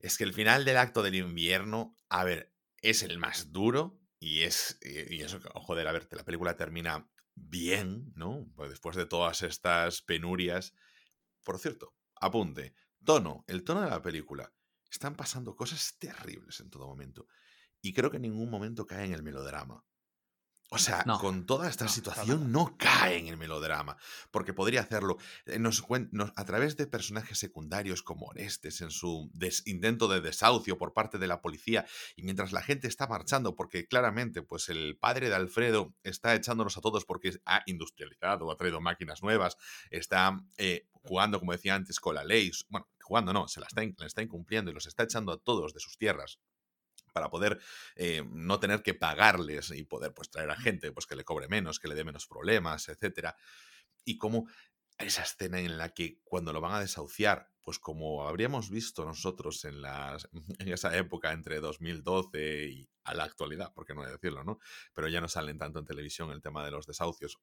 Es que el final del acto del invierno, a ver, es el más duro y es, y eso, joder, a ver, la película termina bien, ¿no? Pues después de todas estas penurias. Por cierto, apunte, tono, el tono de la película. Están pasando cosas terribles en todo momento. Y creo que en ningún momento cae en el melodrama. O sea, con toda esta situación no cae en el melodrama, porque podría hacerlo. Eh, nos, a través de personajes secundarios como Orestes en su intento de desahucio por parte de la policía, y mientras la gente está marchando, porque claramente pues el padre de Alfredo está echándonos a todos porque ha industrializado, ha traído máquinas nuevas, está eh, jugando, como decía antes, con la ley, bueno, jugando no, se la está, la está incumpliendo y los está echando a todos de sus tierras para poder eh, no tener que pagarles y poder pues traer a gente pues que le cobre menos, que le dé menos problemas, etcétera. Y como esa escena en la que cuando lo van a desahuciar, pues como habríamos visto nosotros en, las, en esa época entre 2012 y a la actualidad, por qué no decirlo, ¿no? Pero ya no salen tanto en televisión el tema de los desahucios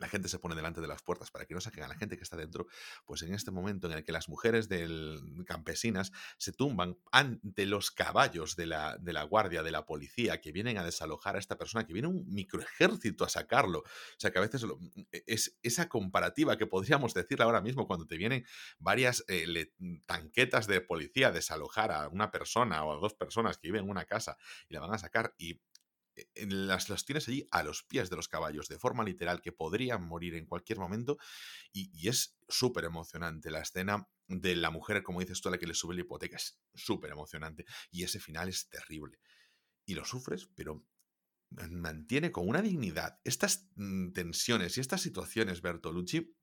la gente se pone delante de las puertas para que no saquen a la gente que está dentro, pues en este momento en el que las mujeres del, campesinas se tumban ante los caballos de la, de la guardia, de la policía, que vienen a desalojar a esta persona, que viene un microejército a sacarlo. O sea que a veces e, es esa comparativa que podríamos decir ahora mismo cuando te vienen varias eh, tanquetas de policía a desalojar a una persona o a dos personas que viven en una casa y la van a sacar y las, las tienes allí a los pies de los caballos, de forma literal, que podrían morir en cualquier momento. Y, es súper emocionante la escena de la mujer, como dices tú, a la que le sube la hipoteca. Es súper emocionante. Y ese final es terrible. Y lo sufres, pero mantiene con una dignidad estas mm, tensiones y estas situaciones, Bertolucci,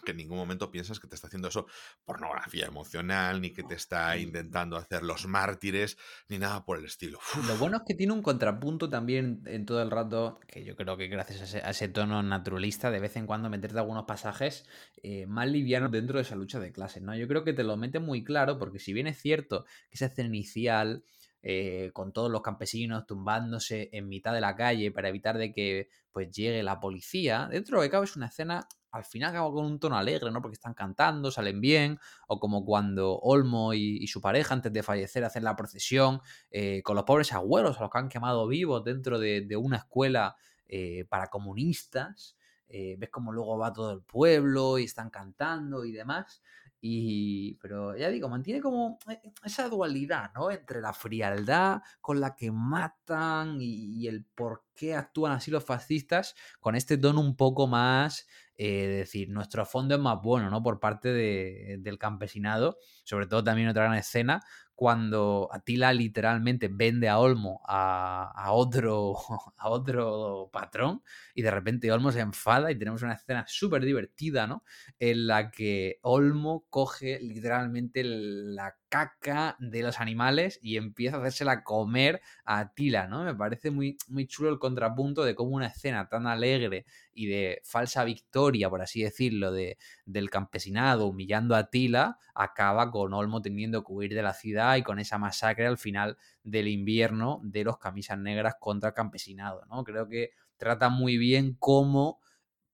que en ningún momento piensas que te está haciendo eso pornografía emocional, ni que te está intentando hacer los mártires, ni nada por el estilo. Lo bueno es que tiene un contrapunto también en todo el rato, que yo creo que gracias a ese, tono naturalista, de vez en cuando meterte algunos pasajes eh, más livianos dentro de esa lucha de clases, ¿no? Yo creo que te lo mete muy claro, porque si bien es cierto que esa escena inicial eh, con todos los campesinos tumbándose en mitad de la calle para evitar de que pues llegue la policía. Dentro de lo que cabe es una escena al final acaba con un tono alegre, ¿no? Porque están cantando, salen bien, o como cuando Olmo y, su pareja, antes de fallecer, hacen la procesión eh, con los pobres abuelos, a los que han quemado vivos dentro de, una escuela eh, para comunistas. Eh, ves como luego va todo el pueblo y están cantando y demás. Y, pero ya digo, mantiene como esa dualidad, ¿no? Entre la frialdad con la que matan y, el por qué actúan así los fascistas, con este tono un poco más eh, decir, nuestro fondo es más bueno, ¿no? Por parte del campesinado. Sobre todo también otra gran escena cuando Atila literalmente vende a Olmo a, otro, a otro patrón y de repente Olmo se enfada y tenemos una escena súper divertida, ¿no? En la que Olmo coge literalmente la caca de los animales y empieza a hacérsela comer a Atila, ¿no? Me parece muy, muy chulo el contrapunto de cómo una escena tan alegre y de falsa victoria, por así decirlo, de, del campesinado humillando a Atila, acaba con Olmo teniendo que huir de la ciudad y con esa masacre al final del invierno de los camisas negras contra el campesinado, ¿no? Creo que trata muy bien cómo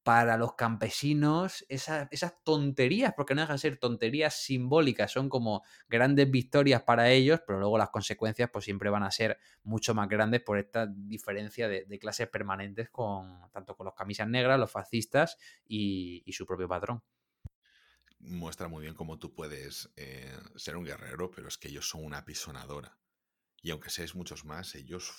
para los campesinos esas, tonterías, porque no dejan de ser tonterías simbólicas, son como grandes victorias para ellos, pero luego las consecuencias pues siempre van a ser mucho más grandes por esta diferencia de, clases permanentes con tanto con los camisas negras, los fascistas y, su propio patrón. Muestra muy bien cómo tú puedes eh, ser un guerrero, pero es que ellos son una apisonadora. Y aunque seas muchos más, ellos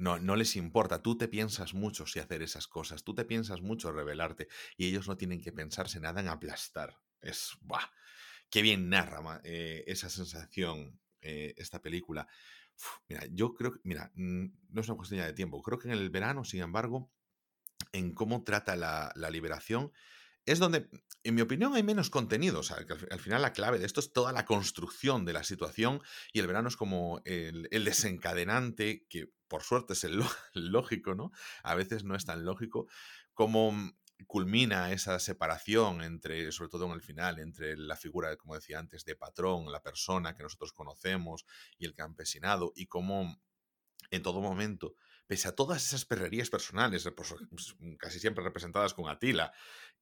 no, no les importa. Tú te piensas mucho si hacer esas cosas. Tú te piensas mucho revelarte. Y ellos no tienen que pensarse nada en aplastar. Es. ¡Buah! Qué bien narra eh, esa sensación eh, esta película. mira, yo creo que. Mira, mm, no es una cuestión de tiempo. Creo que en el verano, sin embargo, en cómo trata la, liberación es donde, en mi opinión, hay menos contenido. O sea, al, final la clave de esto es toda la construcción de la situación y el verano es como el, desencadenante, que por suerte es el lógico, ¿no? A veces no es tan lógico, como culmina esa separación entre, sobre todo en el final, entre la figura, como decía antes, de patrón, la persona que nosotros conocemos y el campesinado, y cómo en todo momento pese a todas esas perrerías personales, pues, mm, casi siempre representadas con Atila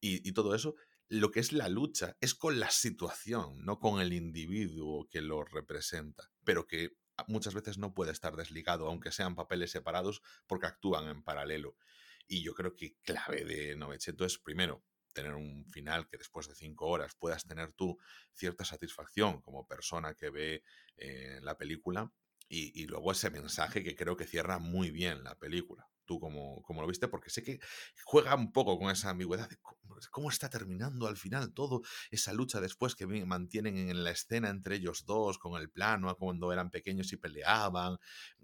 y, todo eso, lo que es la lucha es con la situación, no con el individuo que lo representa, pero que muchas veces no puede estar desligado, aunque sean papeles separados, porque actúan en paralelo. Y yo creo que clave de Novecento es, primero, tener un final que después de cinco horas puedas tener tú cierta satisfacción como persona que ve eh, la película y, luego ese mensaje que creo que cierra muy bien la película. Tú como, lo viste, porque sé que juega un poco con esa ambigüedad de cómo, está terminando al final todo, esa lucha después que mantienen en la escena entre ellos dos, con el plano, cuando eran pequeños y peleaban,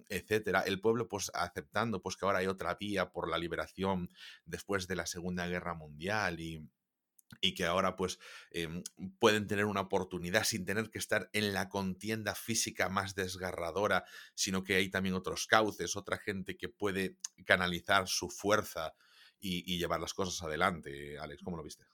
etcétera. El pueblo pues aceptando pues que ahora hay otra vía por la liberación después de la Segunda Guerra Mundial y y que ahora pues em, pueden tener una oportunidad sin tener que estar en la contienda física más desgarradora, sino que hay también otros cauces, otra gente que puede canalizar su fuerza y, llevar las cosas adelante. Alex, ¿cómo lo viste?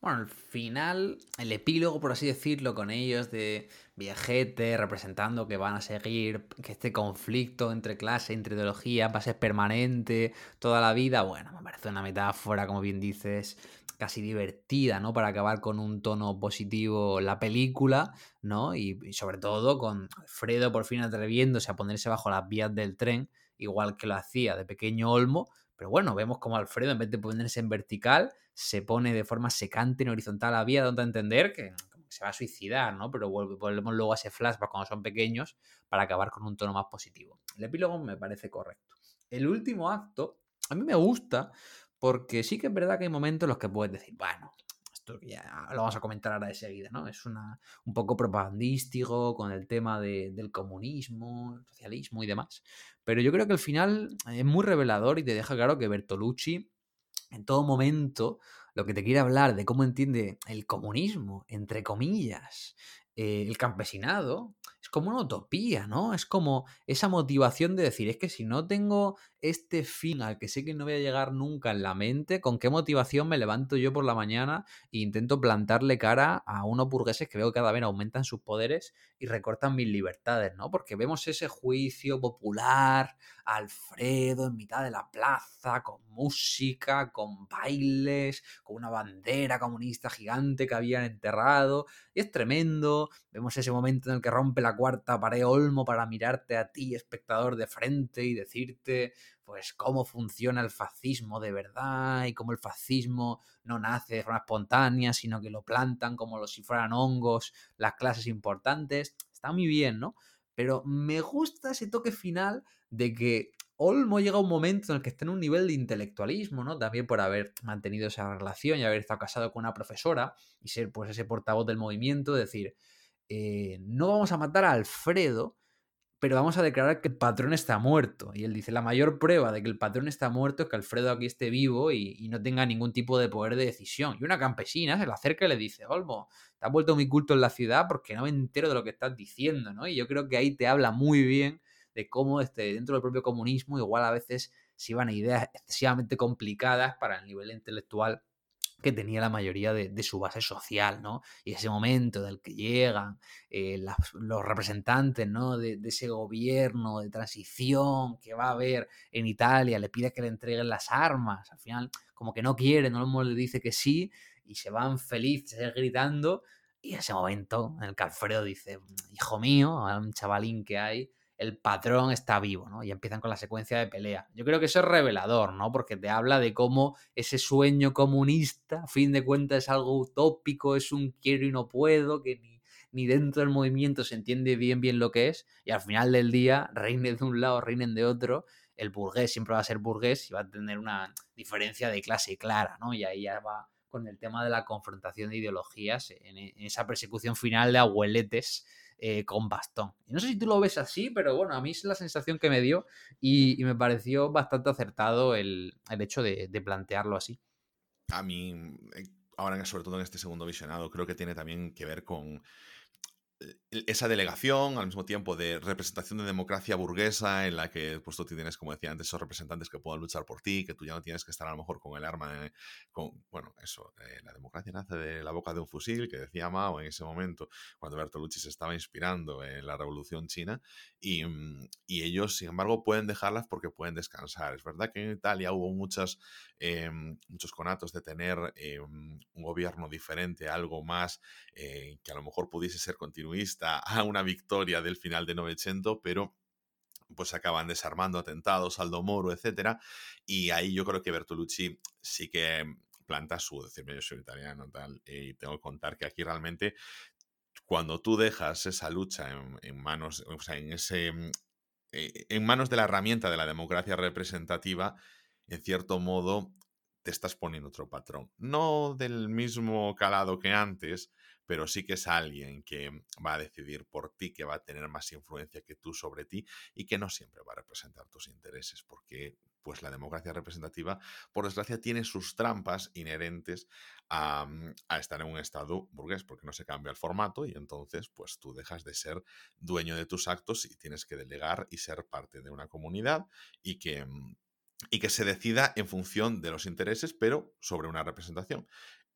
Bueno, al final, el epílogo, por así decirlo, con ellos de viajete, representando que van a seguir, que este conflicto entre clase, entre ideología va a ser permanente toda la vida, bueno, me parece una metáfora, como bien dices, casi divertida, ¿no? Para acabar con un tono positivo la película, ¿no? Y, sobre todo con Alfredo por fin atreviéndose a ponerse bajo las vías del tren, igual que lo hacía de pequeño Olmo. Pero bueno, vemos como Alfredo, en vez de ponerse en vertical, se pone de forma secante en horizontal a la vía, donde entender que, se va a suicidar, ¿no? Pero volvemos luego a ese flashback cuando son pequeños para acabar con un tono más positivo. El epílogo me parece correcto. El último acto, a mí me gusta porque sí que es verdad que hay momentos en los que puedes decir, bueno, esto ya lo vamos a comentar ahora de seguida, ¿no? Es una, un poco propagandístico con el tema del comunismo, el socialismo y demás. Pero yo creo que al final es muy revelador y te deja claro que Bertolucci en todo momento lo que te quiere hablar de cómo entiende el comunismo, entre comillas, eh, el campesinado, es como una utopía, ¿no? Es como esa motivación de decir, es que si no tengo este fin al que sé que no voy a llegar nunca en la mente, ¿con qué motivación me levanto yo por la mañana e intento plantarle cara a unos burgueses que veo que cada vez aumentan sus poderes y recortan mis libertades, ¿no? Porque vemos ese juicio popular, Alfredo en mitad de la plaza, con música, con bailes, con una bandera comunista gigante que habían enterrado, y es tremendo, vemos ese momento en el que rompe la cuarta pared Olmo para mirarte a ti, espectador, de frente y decirte pues cómo funciona el fascismo de verdad y cómo el fascismo no nace de forma espontánea, sino que lo plantan como si fueran hongos las clases importantes. Está muy bien, ¿no? Pero me gusta ese toque final de que Olmo llega a un momento en el que está en un nivel de intelectualismo, ¿no? También por haber mantenido esa relación y haber estado casado con una profesora y ser pues ese portavoz del movimiento, decir, eh, no vamos a matar a Alfredo, pero vamos a declarar que el patrón está muerto. Y él dice, la mayor prueba de que el patrón está muerto es que Alfredo aquí esté vivo y, no tenga ningún tipo de poder de decisión. Y una campesina se le acerca y le dice, Olmo, te has vuelto muy culto en la ciudad porque no me entero de lo que estás diciendo, ¿no? Y yo creo que ahí te habla muy bien de cómo este, dentro del propio comunismo igual a veces se iban a ideas excesivamente complicadas para el nivel intelectual que tenía la mayoría de, su base social, ¿no? Y ese momento del que llegan eh, los representantes, ¿no? De, ese gobierno de transición que va a haber en Italia, le pide que le entreguen las armas, al final como que no quiere, no le dice que sí, y se van felices gritando, y ese momento en el que Alfredo dice, hijo mío, un chavalín que hay, el patrón está vivo, ¿no? Y empiezan con la secuencia de pelea. Yo creo que eso es revelador, ¿no? Porque te habla de cómo ese sueño comunista, a fin de cuentas, es algo utópico, es un quiero y no puedo, que ni, dentro del movimiento se entiende bien bien lo que es, y al final del día, reinen de un lado, reinen de otro, el burgués siempre va a ser burgués y va a tener una diferencia de clase clara, ¿no? Y ahí ya va con el tema de la confrontación de ideologías en, en esa persecución final de abueletes eh, con bastón. Y no sé si tú lo ves así, pero bueno, a mí es la sensación que me dio y, me pareció bastante acertado el, hecho de, de, plantearlo así. A mí, eh, ahora sobre todo en este segundo visionado, creo que tiene también que ver con esa delegación, al mismo tiempo de representación de democracia burguesa, en la que pues, tú tienes, como decía antes, esos representantes que puedan luchar por ti, que tú ya no tienes que estar a lo mejor con el arma, con, bueno, eso, eh, la democracia nace de la boca de un fusil, que decía Mao en ese momento, cuando Bertolucci se estaba inspirando en la revolución china, y, mm, y ellos, sin embargo, pueden dejarlas porque pueden descansar. Es verdad que en Italia hubo muchas, em, muchos conatos de tener em, un gobierno diferente, algo más eh, que a lo mejor pudiese ser a una victoria del final de Novecento, pero pues acaban desarmando atentados, Aldo Moro, etc. Y ahí yo creo que Bertolucci sí que planta su decirme yo soy italiano tal y tengo que contar que aquí realmente cuando tú dejas esa lucha en, manos o sea en ese en manos de la herramienta de la democracia representativa en cierto modo te estás poniendo otro patrón no del mismo calado que antes pero sí que es alguien que va a decidir por ti, que va a tener más influencia que tú sobre ti y que no siempre va a representar tus intereses, porque pues la democracia representativa, por desgracia, tiene sus trampas inherentes a, mm, estar en un estado burgués, porque no se cambia el formato y entonces pues tú dejas de ser dueño de tus actos y tienes que delegar y ser parte de una comunidad y que mm, y que se decida en función de los intereses, pero sobre una representación.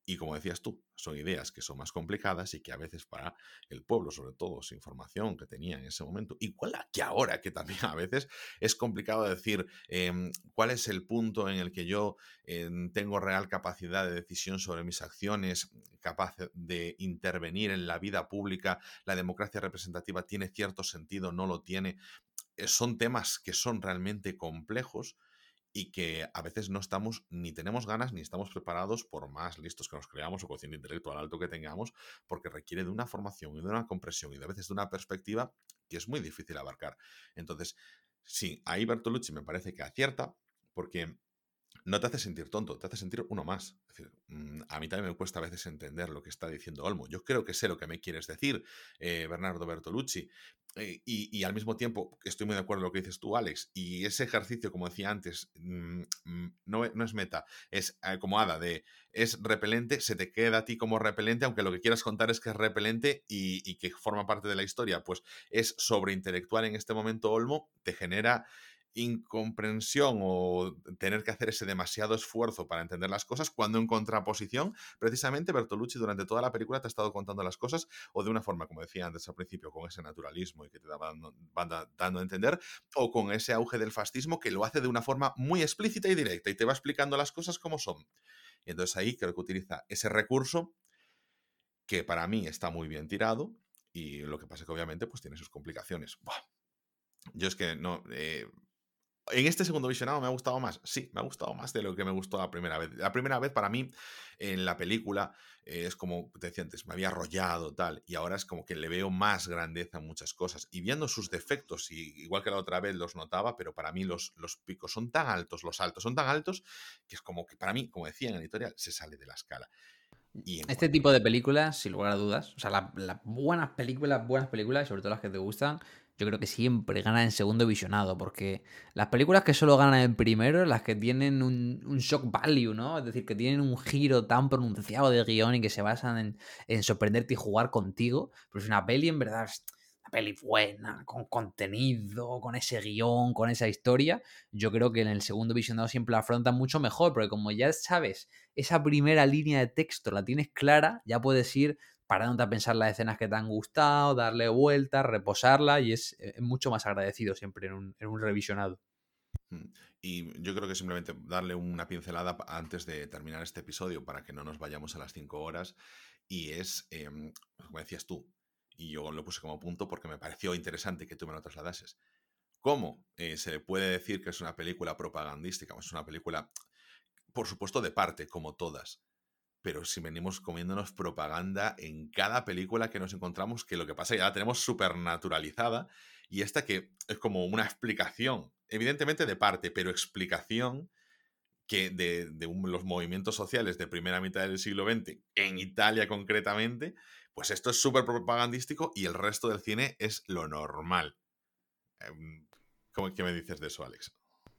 Y como decías tú, son ideas que son más complicadas y que a veces para el pueblo, sobre todo, sin información que tenía en ese momento, igual que ahora, que también a veces es complicado decir em, cuál es el punto en el que yo em, tengo real capacidad de decisión sobre mis acciones, capaz de intervenir en la vida pública, la democracia representativa tiene cierto sentido, no lo tiene. Eh, son temas que son realmente complejos y que a veces no estamos ni tenemos ganas ni estamos preparados por más listos que nos creamos o cociente intelectual alto que tengamos, porque requiere de una formación y de una compresión y de a veces de una perspectiva que es muy difícil abarcar. Entonces, sí, ahí Bertolucci me parece que acierta, porque no te hace sentir tonto, te hace sentir uno más. Mm, a mí también me cuesta a veces entender lo que está diciendo Olmo. Yo creo que sé lo que me quieres decir, eh, Bernardo Bertolucci. Eh, y, al mismo tiempo, estoy muy de acuerdo con lo que dices tú, Alex. Y ese ejercicio, como decía antes, mm, mm, no, es meta, es eh, como hada de es repelente, se te queda a ti como repelente, aunque lo que quieras contar es que es repelente y, y que forma parte de la historia. Pues es sobreintelectual en este momento, Olmo, te genera incomprensión o tener que hacer ese demasiado esfuerzo para entender las cosas, cuando en contraposición, precisamente Bertolucci durante toda la película te ha estado contando las cosas o de una forma, como decía antes al principio, con ese naturalismo y que te van dando a entender, o con ese auge del fascismo que lo hace de una forma muy explícita y directa y te va explicando las cosas como son. Y entonces ahí creo que utiliza ese recurso que para mí está muy bien tirado y lo que pasa es que obviamente pues tiene sus complicaciones. Yo es que no, eh, en este segundo visionado me ha gustado más. Sí, me ha gustado más de lo que me gustó la primera vez. La primera vez para mí en la película eh, es como te decía antes, me había arrollado tal, y ahora es como que le veo más grandeza en muchas cosas. Y viendo sus defectos, y igual que la otra vez los notaba, pero para mí los, los picos son tan altos, los altos son tan altos, que es como que para mí, como decía en el editorial, se sale de la escala. Y este tipo de películas, sin lugar a dudas, o sea, las buenas películas, buenas películas, y sobre todo las que te gustan, yo creo que siempre gana en segundo visionado, porque las películas que solo ganan en primero, las que tienen un, shock value, ¿no? Es decir, que tienen un giro tan pronunciado de guion y que se basan en, en sorprenderte y jugar contigo, pero es una peli en verdad una peli buena, con contenido, con ese guion, con esa historia, yo creo que en el segundo visionado siempre la afrontan mucho mejor, porque como ya sabes, esa primera línea de texto la tienes clara, ya puedes ir parándote a pensar las escenas que te han gustado, darle vueltas, reposarla y es, eh, mucho más agradecido siempre en un, revisionado. Mm, y yo creo que simplemente darle una pincelada antes de terminar este episodio para que no nos vayamos a las cinco horas. Y es, em, como decías tú, y yo lo puse como punto porque me pareció interesante que tú me lo trasladases. ¿Cómo eh, se puede decir que es una película propagandística? Es una película, por supuesto, de parte, como todas pero si venimos comiéndonos propaganda en cada película que nos encontramos, que lo que pasa ya la tenemos súper naturalizada, y esta que es como una explicación, evidentemente de parte, pero explicación que de, los movimientos sociales de primera mitad del siglo XX, en Italia concretamente, pues esto es súper propagandístico y el resto del cine es lo normal. Em, ¿Qué me dices de eso, Alex?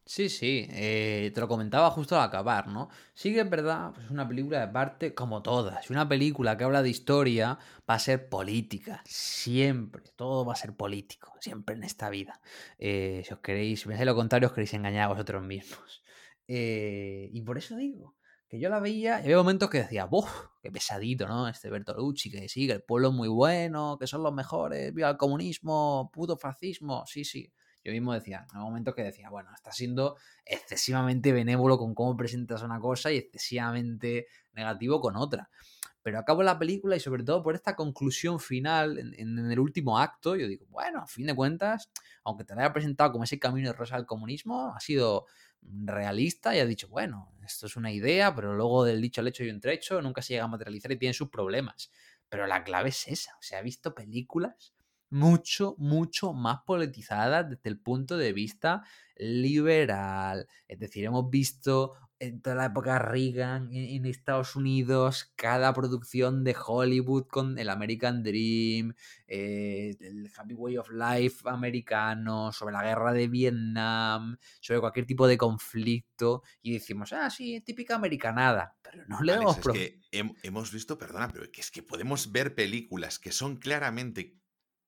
Sí, sí, eh, te lo comentaba justo al acabar, ¿no? Sí que es verdad, pues es una película de parte como todas. Una película que habla de historia va a ser política, siempre, todo va a ser político, siempre en esta vida. Eh, si os queréis, si pensáis lo contrario, os queréis engañar a vosotros mismos. Eh, y por eso digo, que yo la veía y había momentos que decía, ¡buf! ¡Qué pesadito, ¿no? Este Bertolucci, que sí, que el pueblo es muy bueno, que son los mejores, viva el comunismo, puto fascismo, sí, sí yo mismo decía, en un momento que decía, bueno, está siendo excesivamente benévolo con cómo presentas una cosa y excesivamente negativo con otra. Pero acabo la película y sobre todo por esta conclusión final en, el último acto, yo digo, bueno, a fin de cuentas, aunque te la haya presentado como ese camino de rosa al comunismo, ha sido realista y ha dicho, bueno, esto es una idea, pero luego del dicho al hecho y un trecho, nunca se llega a materializar y tiene sus problemas. Pero la clave es esa, o sea, ha visto películas mucho, mucho más politizada desde el punto de vista liberal. Es decir, hemos visto en toda la época Reagan en, Estados Unidos, cada producción de Hollywood con el American Dream, eh, el Happy Way of Life americano, sobre la guerra de Vietnam, sobre cualquier tipo de conflicto, y decimos, ah, sí, típica americanada, pero no le damos... Es que hemos visto, perdona, pero es que podemos ver películas que son claramente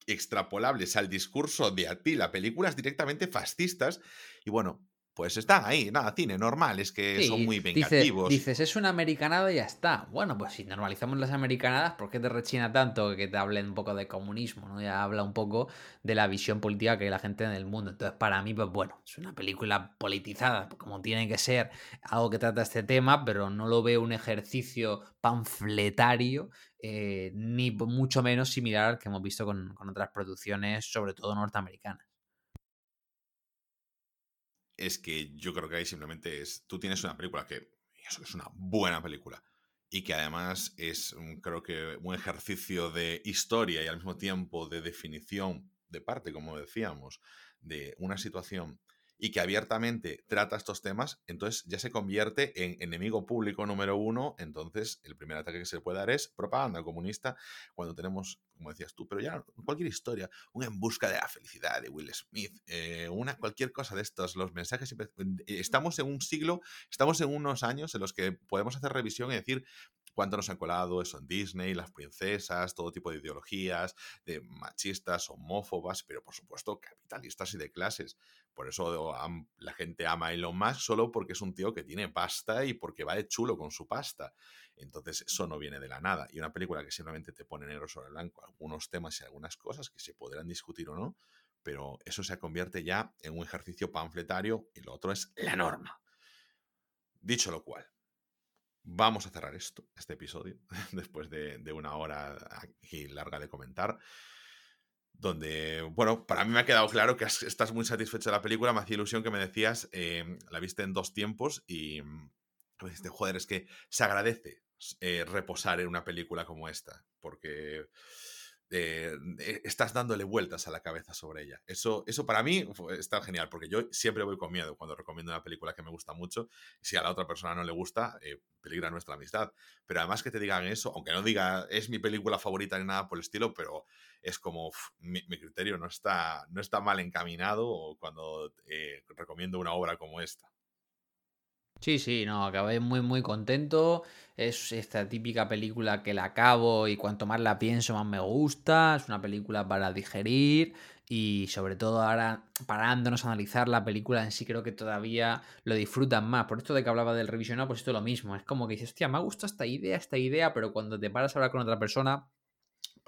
extrapolables al discurso de Atila, películas directamente fascistas. Y bueno, pues están ahí, nada, cine normal, es que son muy vengativos. dices, es una americanada y ya está. Bueno, pues si normalizamos las americanadas, ¿por qué te rechina tanto que te hablen un poco de comunismo? ¿no? Ya habla un poco de la visión política que hay la gente en el mundo. Entonces, para mí, pues bueno, es una película politizada, como tiene que ser, algo que trata este tema, pero no lo veo un ejercicio panfletario, eh, ni mucho menos similar al que hemos visto con otras producciones, sobre todo norteamericanas es que yo creo que ahí simplemente es, tú tienes una película que es una buena película y que además es, creo que, un ejercicio de historia y al mismo tiempo de definición de parte, como decíamos, de una situación y que abiertamente trata estos temas, entonces ya se convierte en enemigo público número uno. Entonces, el primer ataque que se puede dar es propaganda comunista cuando tenemos, como decías tú, pero ya cualquier historia, un en busca de la felicidad de Will Smith, eh, una cualquier cosa de estos, los mensajes. Estamos en un siglo, estamos en unos años en los que podemos hacer revisión y decir cuánto nos han colado eso en Disney, las princesas, todo tipo de ideologías, de machistas, homófobas, pero por supuesto capitalistas y de clases. Por eso la gente ama a Elon Musk solo porque es un tío que tiene pasta y porque va de chulo con su pasta. Entonces eso no viene de la nada. Y una película que simplemente te pone negro sobre blanco algunos temas y algunas cosas que se podrán discutir o no, pero eso se convierte ya en un ejercicio panfletario y lo otro es la norma. Dicho lo cual, vamos a cerrar esto, este episodio, después de, una hora aquí larga de comentar. Donde, bueno, para mí me ha quedado claro que estás muy satisfecho de la película. Me hacía ilusión que me decías, eh, la viste en dos tiempos y me dijiste, joder, es que se agradece eh, reposar en una película como esta, porque eh, estás dándole vueltas a la cabeza sobre ella. Eso, eso para mí está genial, porque yo siempre voy con miedo cuando recomiendo una película que me gusta mucho. Si a la otra persona no le gusta, eh, peligra nuestra amistad. Pero además que te digan eso, aunque no diga es mi película favorita ni nada por el estilo, pero es como mi, criterio no está, no está mal encaminado cuando eh, recomiendo una obra como esta. Sí, sí, no, acabé muy, muy contento. Es esta típica película que la acabo y cuanto más la pienso, más me gusta. Es una película para digerir y sobre todo ahora parándonos a analizar la película en sí, creo que todavía lo disfrutan más. Por esto de que hablaba del revisionado, pues esto es lo mismo. Es como que dices, hostia, me ha gustado esta idea, esta idea, pero cuando te paras a hablar con otra persona,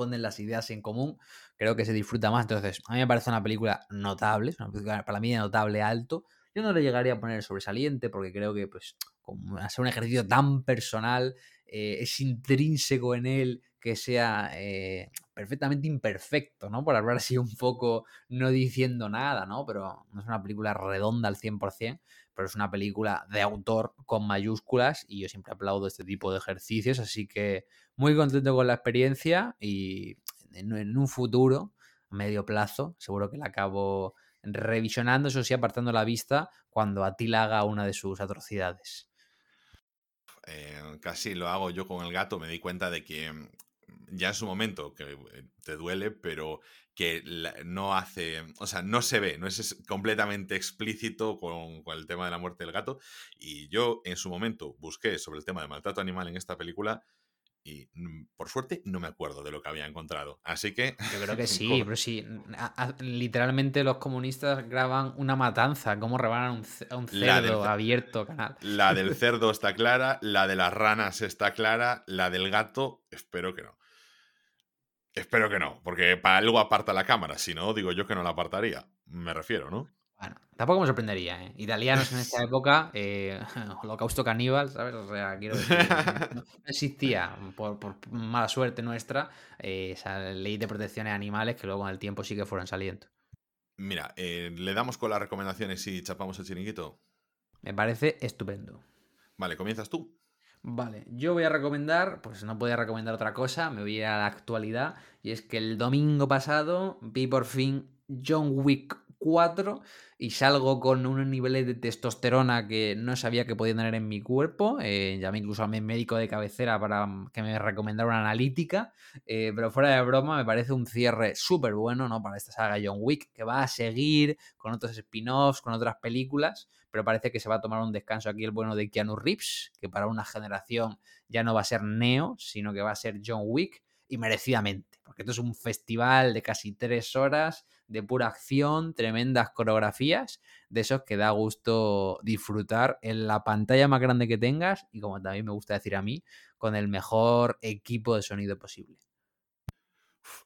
ponen las ideas en común, creo que se disfruta más. Entonces, a mí me parece una película notable, una película para mí notable alto. Yo no le llegaría a poner sobresaliente porque creo que, pues, como hacer un ejercicio tan personal, eh, es intrínseco en él que sea eh, perfectamente imperfecto, ¿no? Por hablar así un poco, no diciendo nada, ¿no? Pero no es una película redonda al 100%, pero es una película de autor con mayúsculas y yo siempre aplaudo este tipo de ejercicios, así que muy contento con la experiencia y en, un futuro, a medio plazo, seguro que la acabo revisionando, eso sí, apartando la vista cuando Atila haga una de sus atrocidades. Eh, casi lo hago yo con el gato, me di cuenta de que ya en su momento, que eh, te duele, pero que no hace, o sea, no se ve, no es completamente explícito con, con, el tema de la muerte del gato. Y yo en su momento busqué sobre el tema de maltrato animal en esta película y mm, por suerte no me acuerdo de lo que había encontrado. Así que... Yo creo que sí, pero sí. literalmente los comunistas graban una matanza, cómo rebanan un, un cerdo abierto canal. La del cerdo está clara, la de las ranas está clara, la del gato, espero que no. Espero que no, porque para algo aparta la cámara, si no, digo yo que no la apartaría. Me refiero, ¿no? Bueno, tampoco me sorprendería, ¿eh? Italianos en esta época, eh, holocausto caníbal, ¿sabes? O sea, quiero decir, no, existía, por, mala suerte nuestra, eh, esa ley de protección de animales que luego con el tiempo sí que fueron saliendo. Mira, eh, ¿le damos con las recomendaciones y chapamos el chiringuito? Me parece estupendo. Vale, ¿comienzas tú? Vale, yo voy a recomendar, pues no podía recomendar otra cosa, me voy a la actualidad, y es que el domingo pasado vi por fin John Wick 4 y salgo con unos niveles de testosterona que no sabía que podía tener en mi cuerpo. Eh, llamé incluso a mi médico de cabecera para que me recomendara una analítica. Eh, pero fuera de broma, me parece un cierre súper bueno ¿no? para esta saga John Wick, que va a seguir con otros spin-offs, con otras películas. Pero parece que se va a tomar un descanso aquí el bueno de Keanu Reeves, que para una generación ya no va a ser Neo, sino que va a ser John Wick y merecidamente, porque esto es un festival de casi tres horas de pura acción, tremendas coreografías, de esos que da gusto disfrutar en la pantalla más grande que tengas y como también me gusta decir a mí, con el mejor equipo de sonido posible.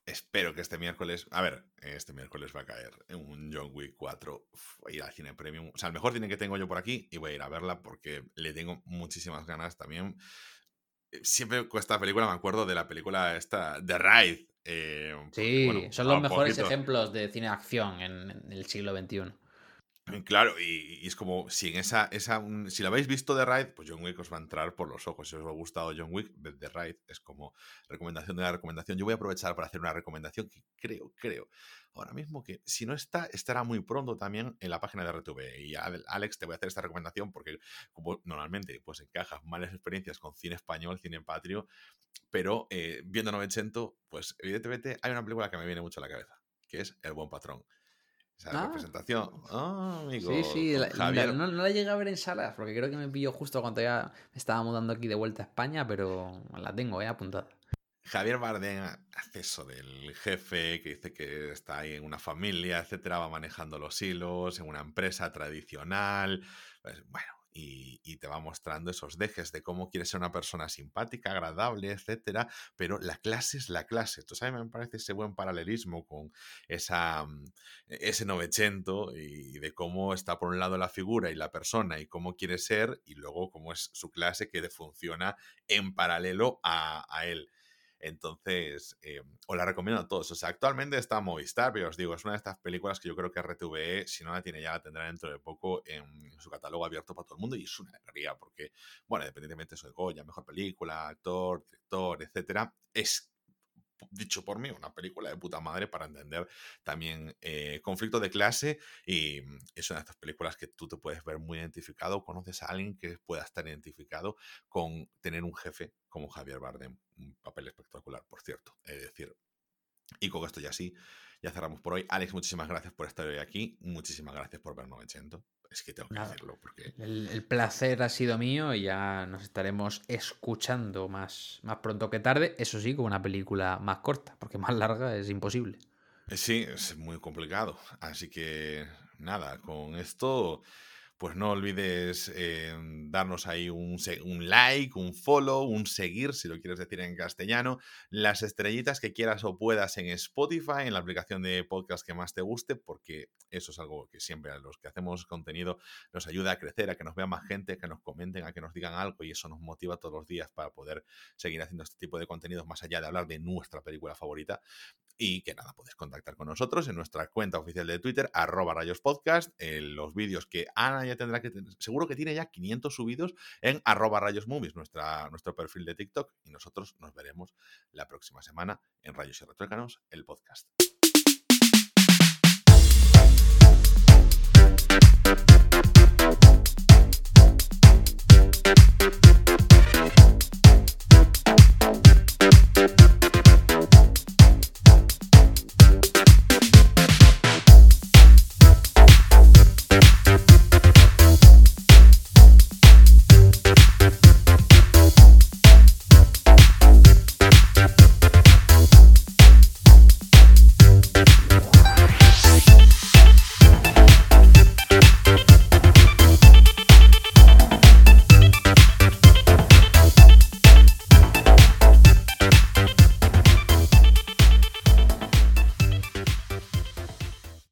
Espero que este miércoles, a ver, este miércoles va a caer en un John Wick 4, voy a ir al cine premium, o sea, el mejor cine que tengo yo por aquí y voy a ir a verla porque le tengo muchísimas ganas también siempre con esta película me acuerdo de la película esta, The Ride. Eh, sí, son los mejores ejemplos de cine de acción en, el siglo XXI. Claro, y, es como si en esa, esa si lo habéis visto de Ride, pues John Wick os va a entrar por los ojos. Si os ha gustado John Wick, The Ride es como recomendación de la recomendación. Yo voy a aprovechar para hacer una recomendación que creo, creo, ahora mismo que si no está, estará muy pronto también en la página de RTV. Y Alex, te voy a hacer esta recomendación porque normalmente pues encajas malas experiencias con cine español, cine patrio, pero eh, viendo 900, pues evidentemente hay una película que me viene mucho a la cabeza, que es El Buen Patrón. Esa ah. representación. Ah, amigo. Sí, sí, no, la llegué a ver en salas porque creo que me pilló justo cuando ya me estaba mudando aquí de vuelta a España, pero la tengo eh, apuntada. Javier Bardem hace eso del jefe que dice que está ahí en una familia, etcétera, va manejando los hilos en una empresa tradicional. Pues, bueno, y, te va mostrando esos dejes de cómo quiere ser una persona simpática, agradable, etcétera, pero la clase es la clase. Entonces a mí me parece ese buen paralelismo con esa, mm, ese novecento y de cómo está por un lado la figura y la persona y cómo quiere ser y luego cómo es su clase que funciona en paralelo a él. Entonces, eh, os la recomiendo a todos. O sea, actualmente está Movistar, pero os digo, es una de estas películas que yo creo que RTVE, si no la tiene ya, la tendrá dentro de poco en su catálogo abierto para todo el mundo. Y es una alegría, porque, bueno, independientemente de eso de Goya, mejor película, actor, director, etcétera, es dicho por mí, una película de puta madre para entender también eh, conflicto de clase y es una de estas películas que tú te puedes ver muy identificado, conoces a alguien que pueda estar identificado con tener un jefe como Javier Bardem, un papel espectacular, por cierto, es decir. Y con esto ya sí, ya cerramos por hoy. Alex, muchísimas gracias por estar hoy aquí, muchísimas gracias por vernos 900 es que tengo que decirlo. Porque... El, placer ha sido mío y ya nos estaremos escuchando más, más pronto que tarde. Eso sí, con una película más corta, porque más larga es imposible. Sí, es muy complicado. Así que nada, con esto pues no olvides eh, darnos ahí un, like, un follow, un seguir, si lo quieres decir en castellano, las estrellitas que quieras o puedas en Spotify, en la aplicación de podcast que más te guste, porque eso es algo que siempre a los que hacemos contenido nos ayuda a crecer, a que nos vea más gente, que nos comenten, a que nos digan algo y eso nos motiva todos los días para poder seguir haciendo este tipo de contenidos más allá de hablar de nuestra película favorita. Y que nada, puedes contactar con nosotros en nuestra cuenta oficial de Twitter, arroba rayospodcast, en los vídeos que ya tendrá que tener, seguro que tiene ya 500 subidos en arroba rayos nuestra, nuestro perfil de TikTok, y nosotros nos veremos la próxima semana en Rayos y Retrócanos, el podcast.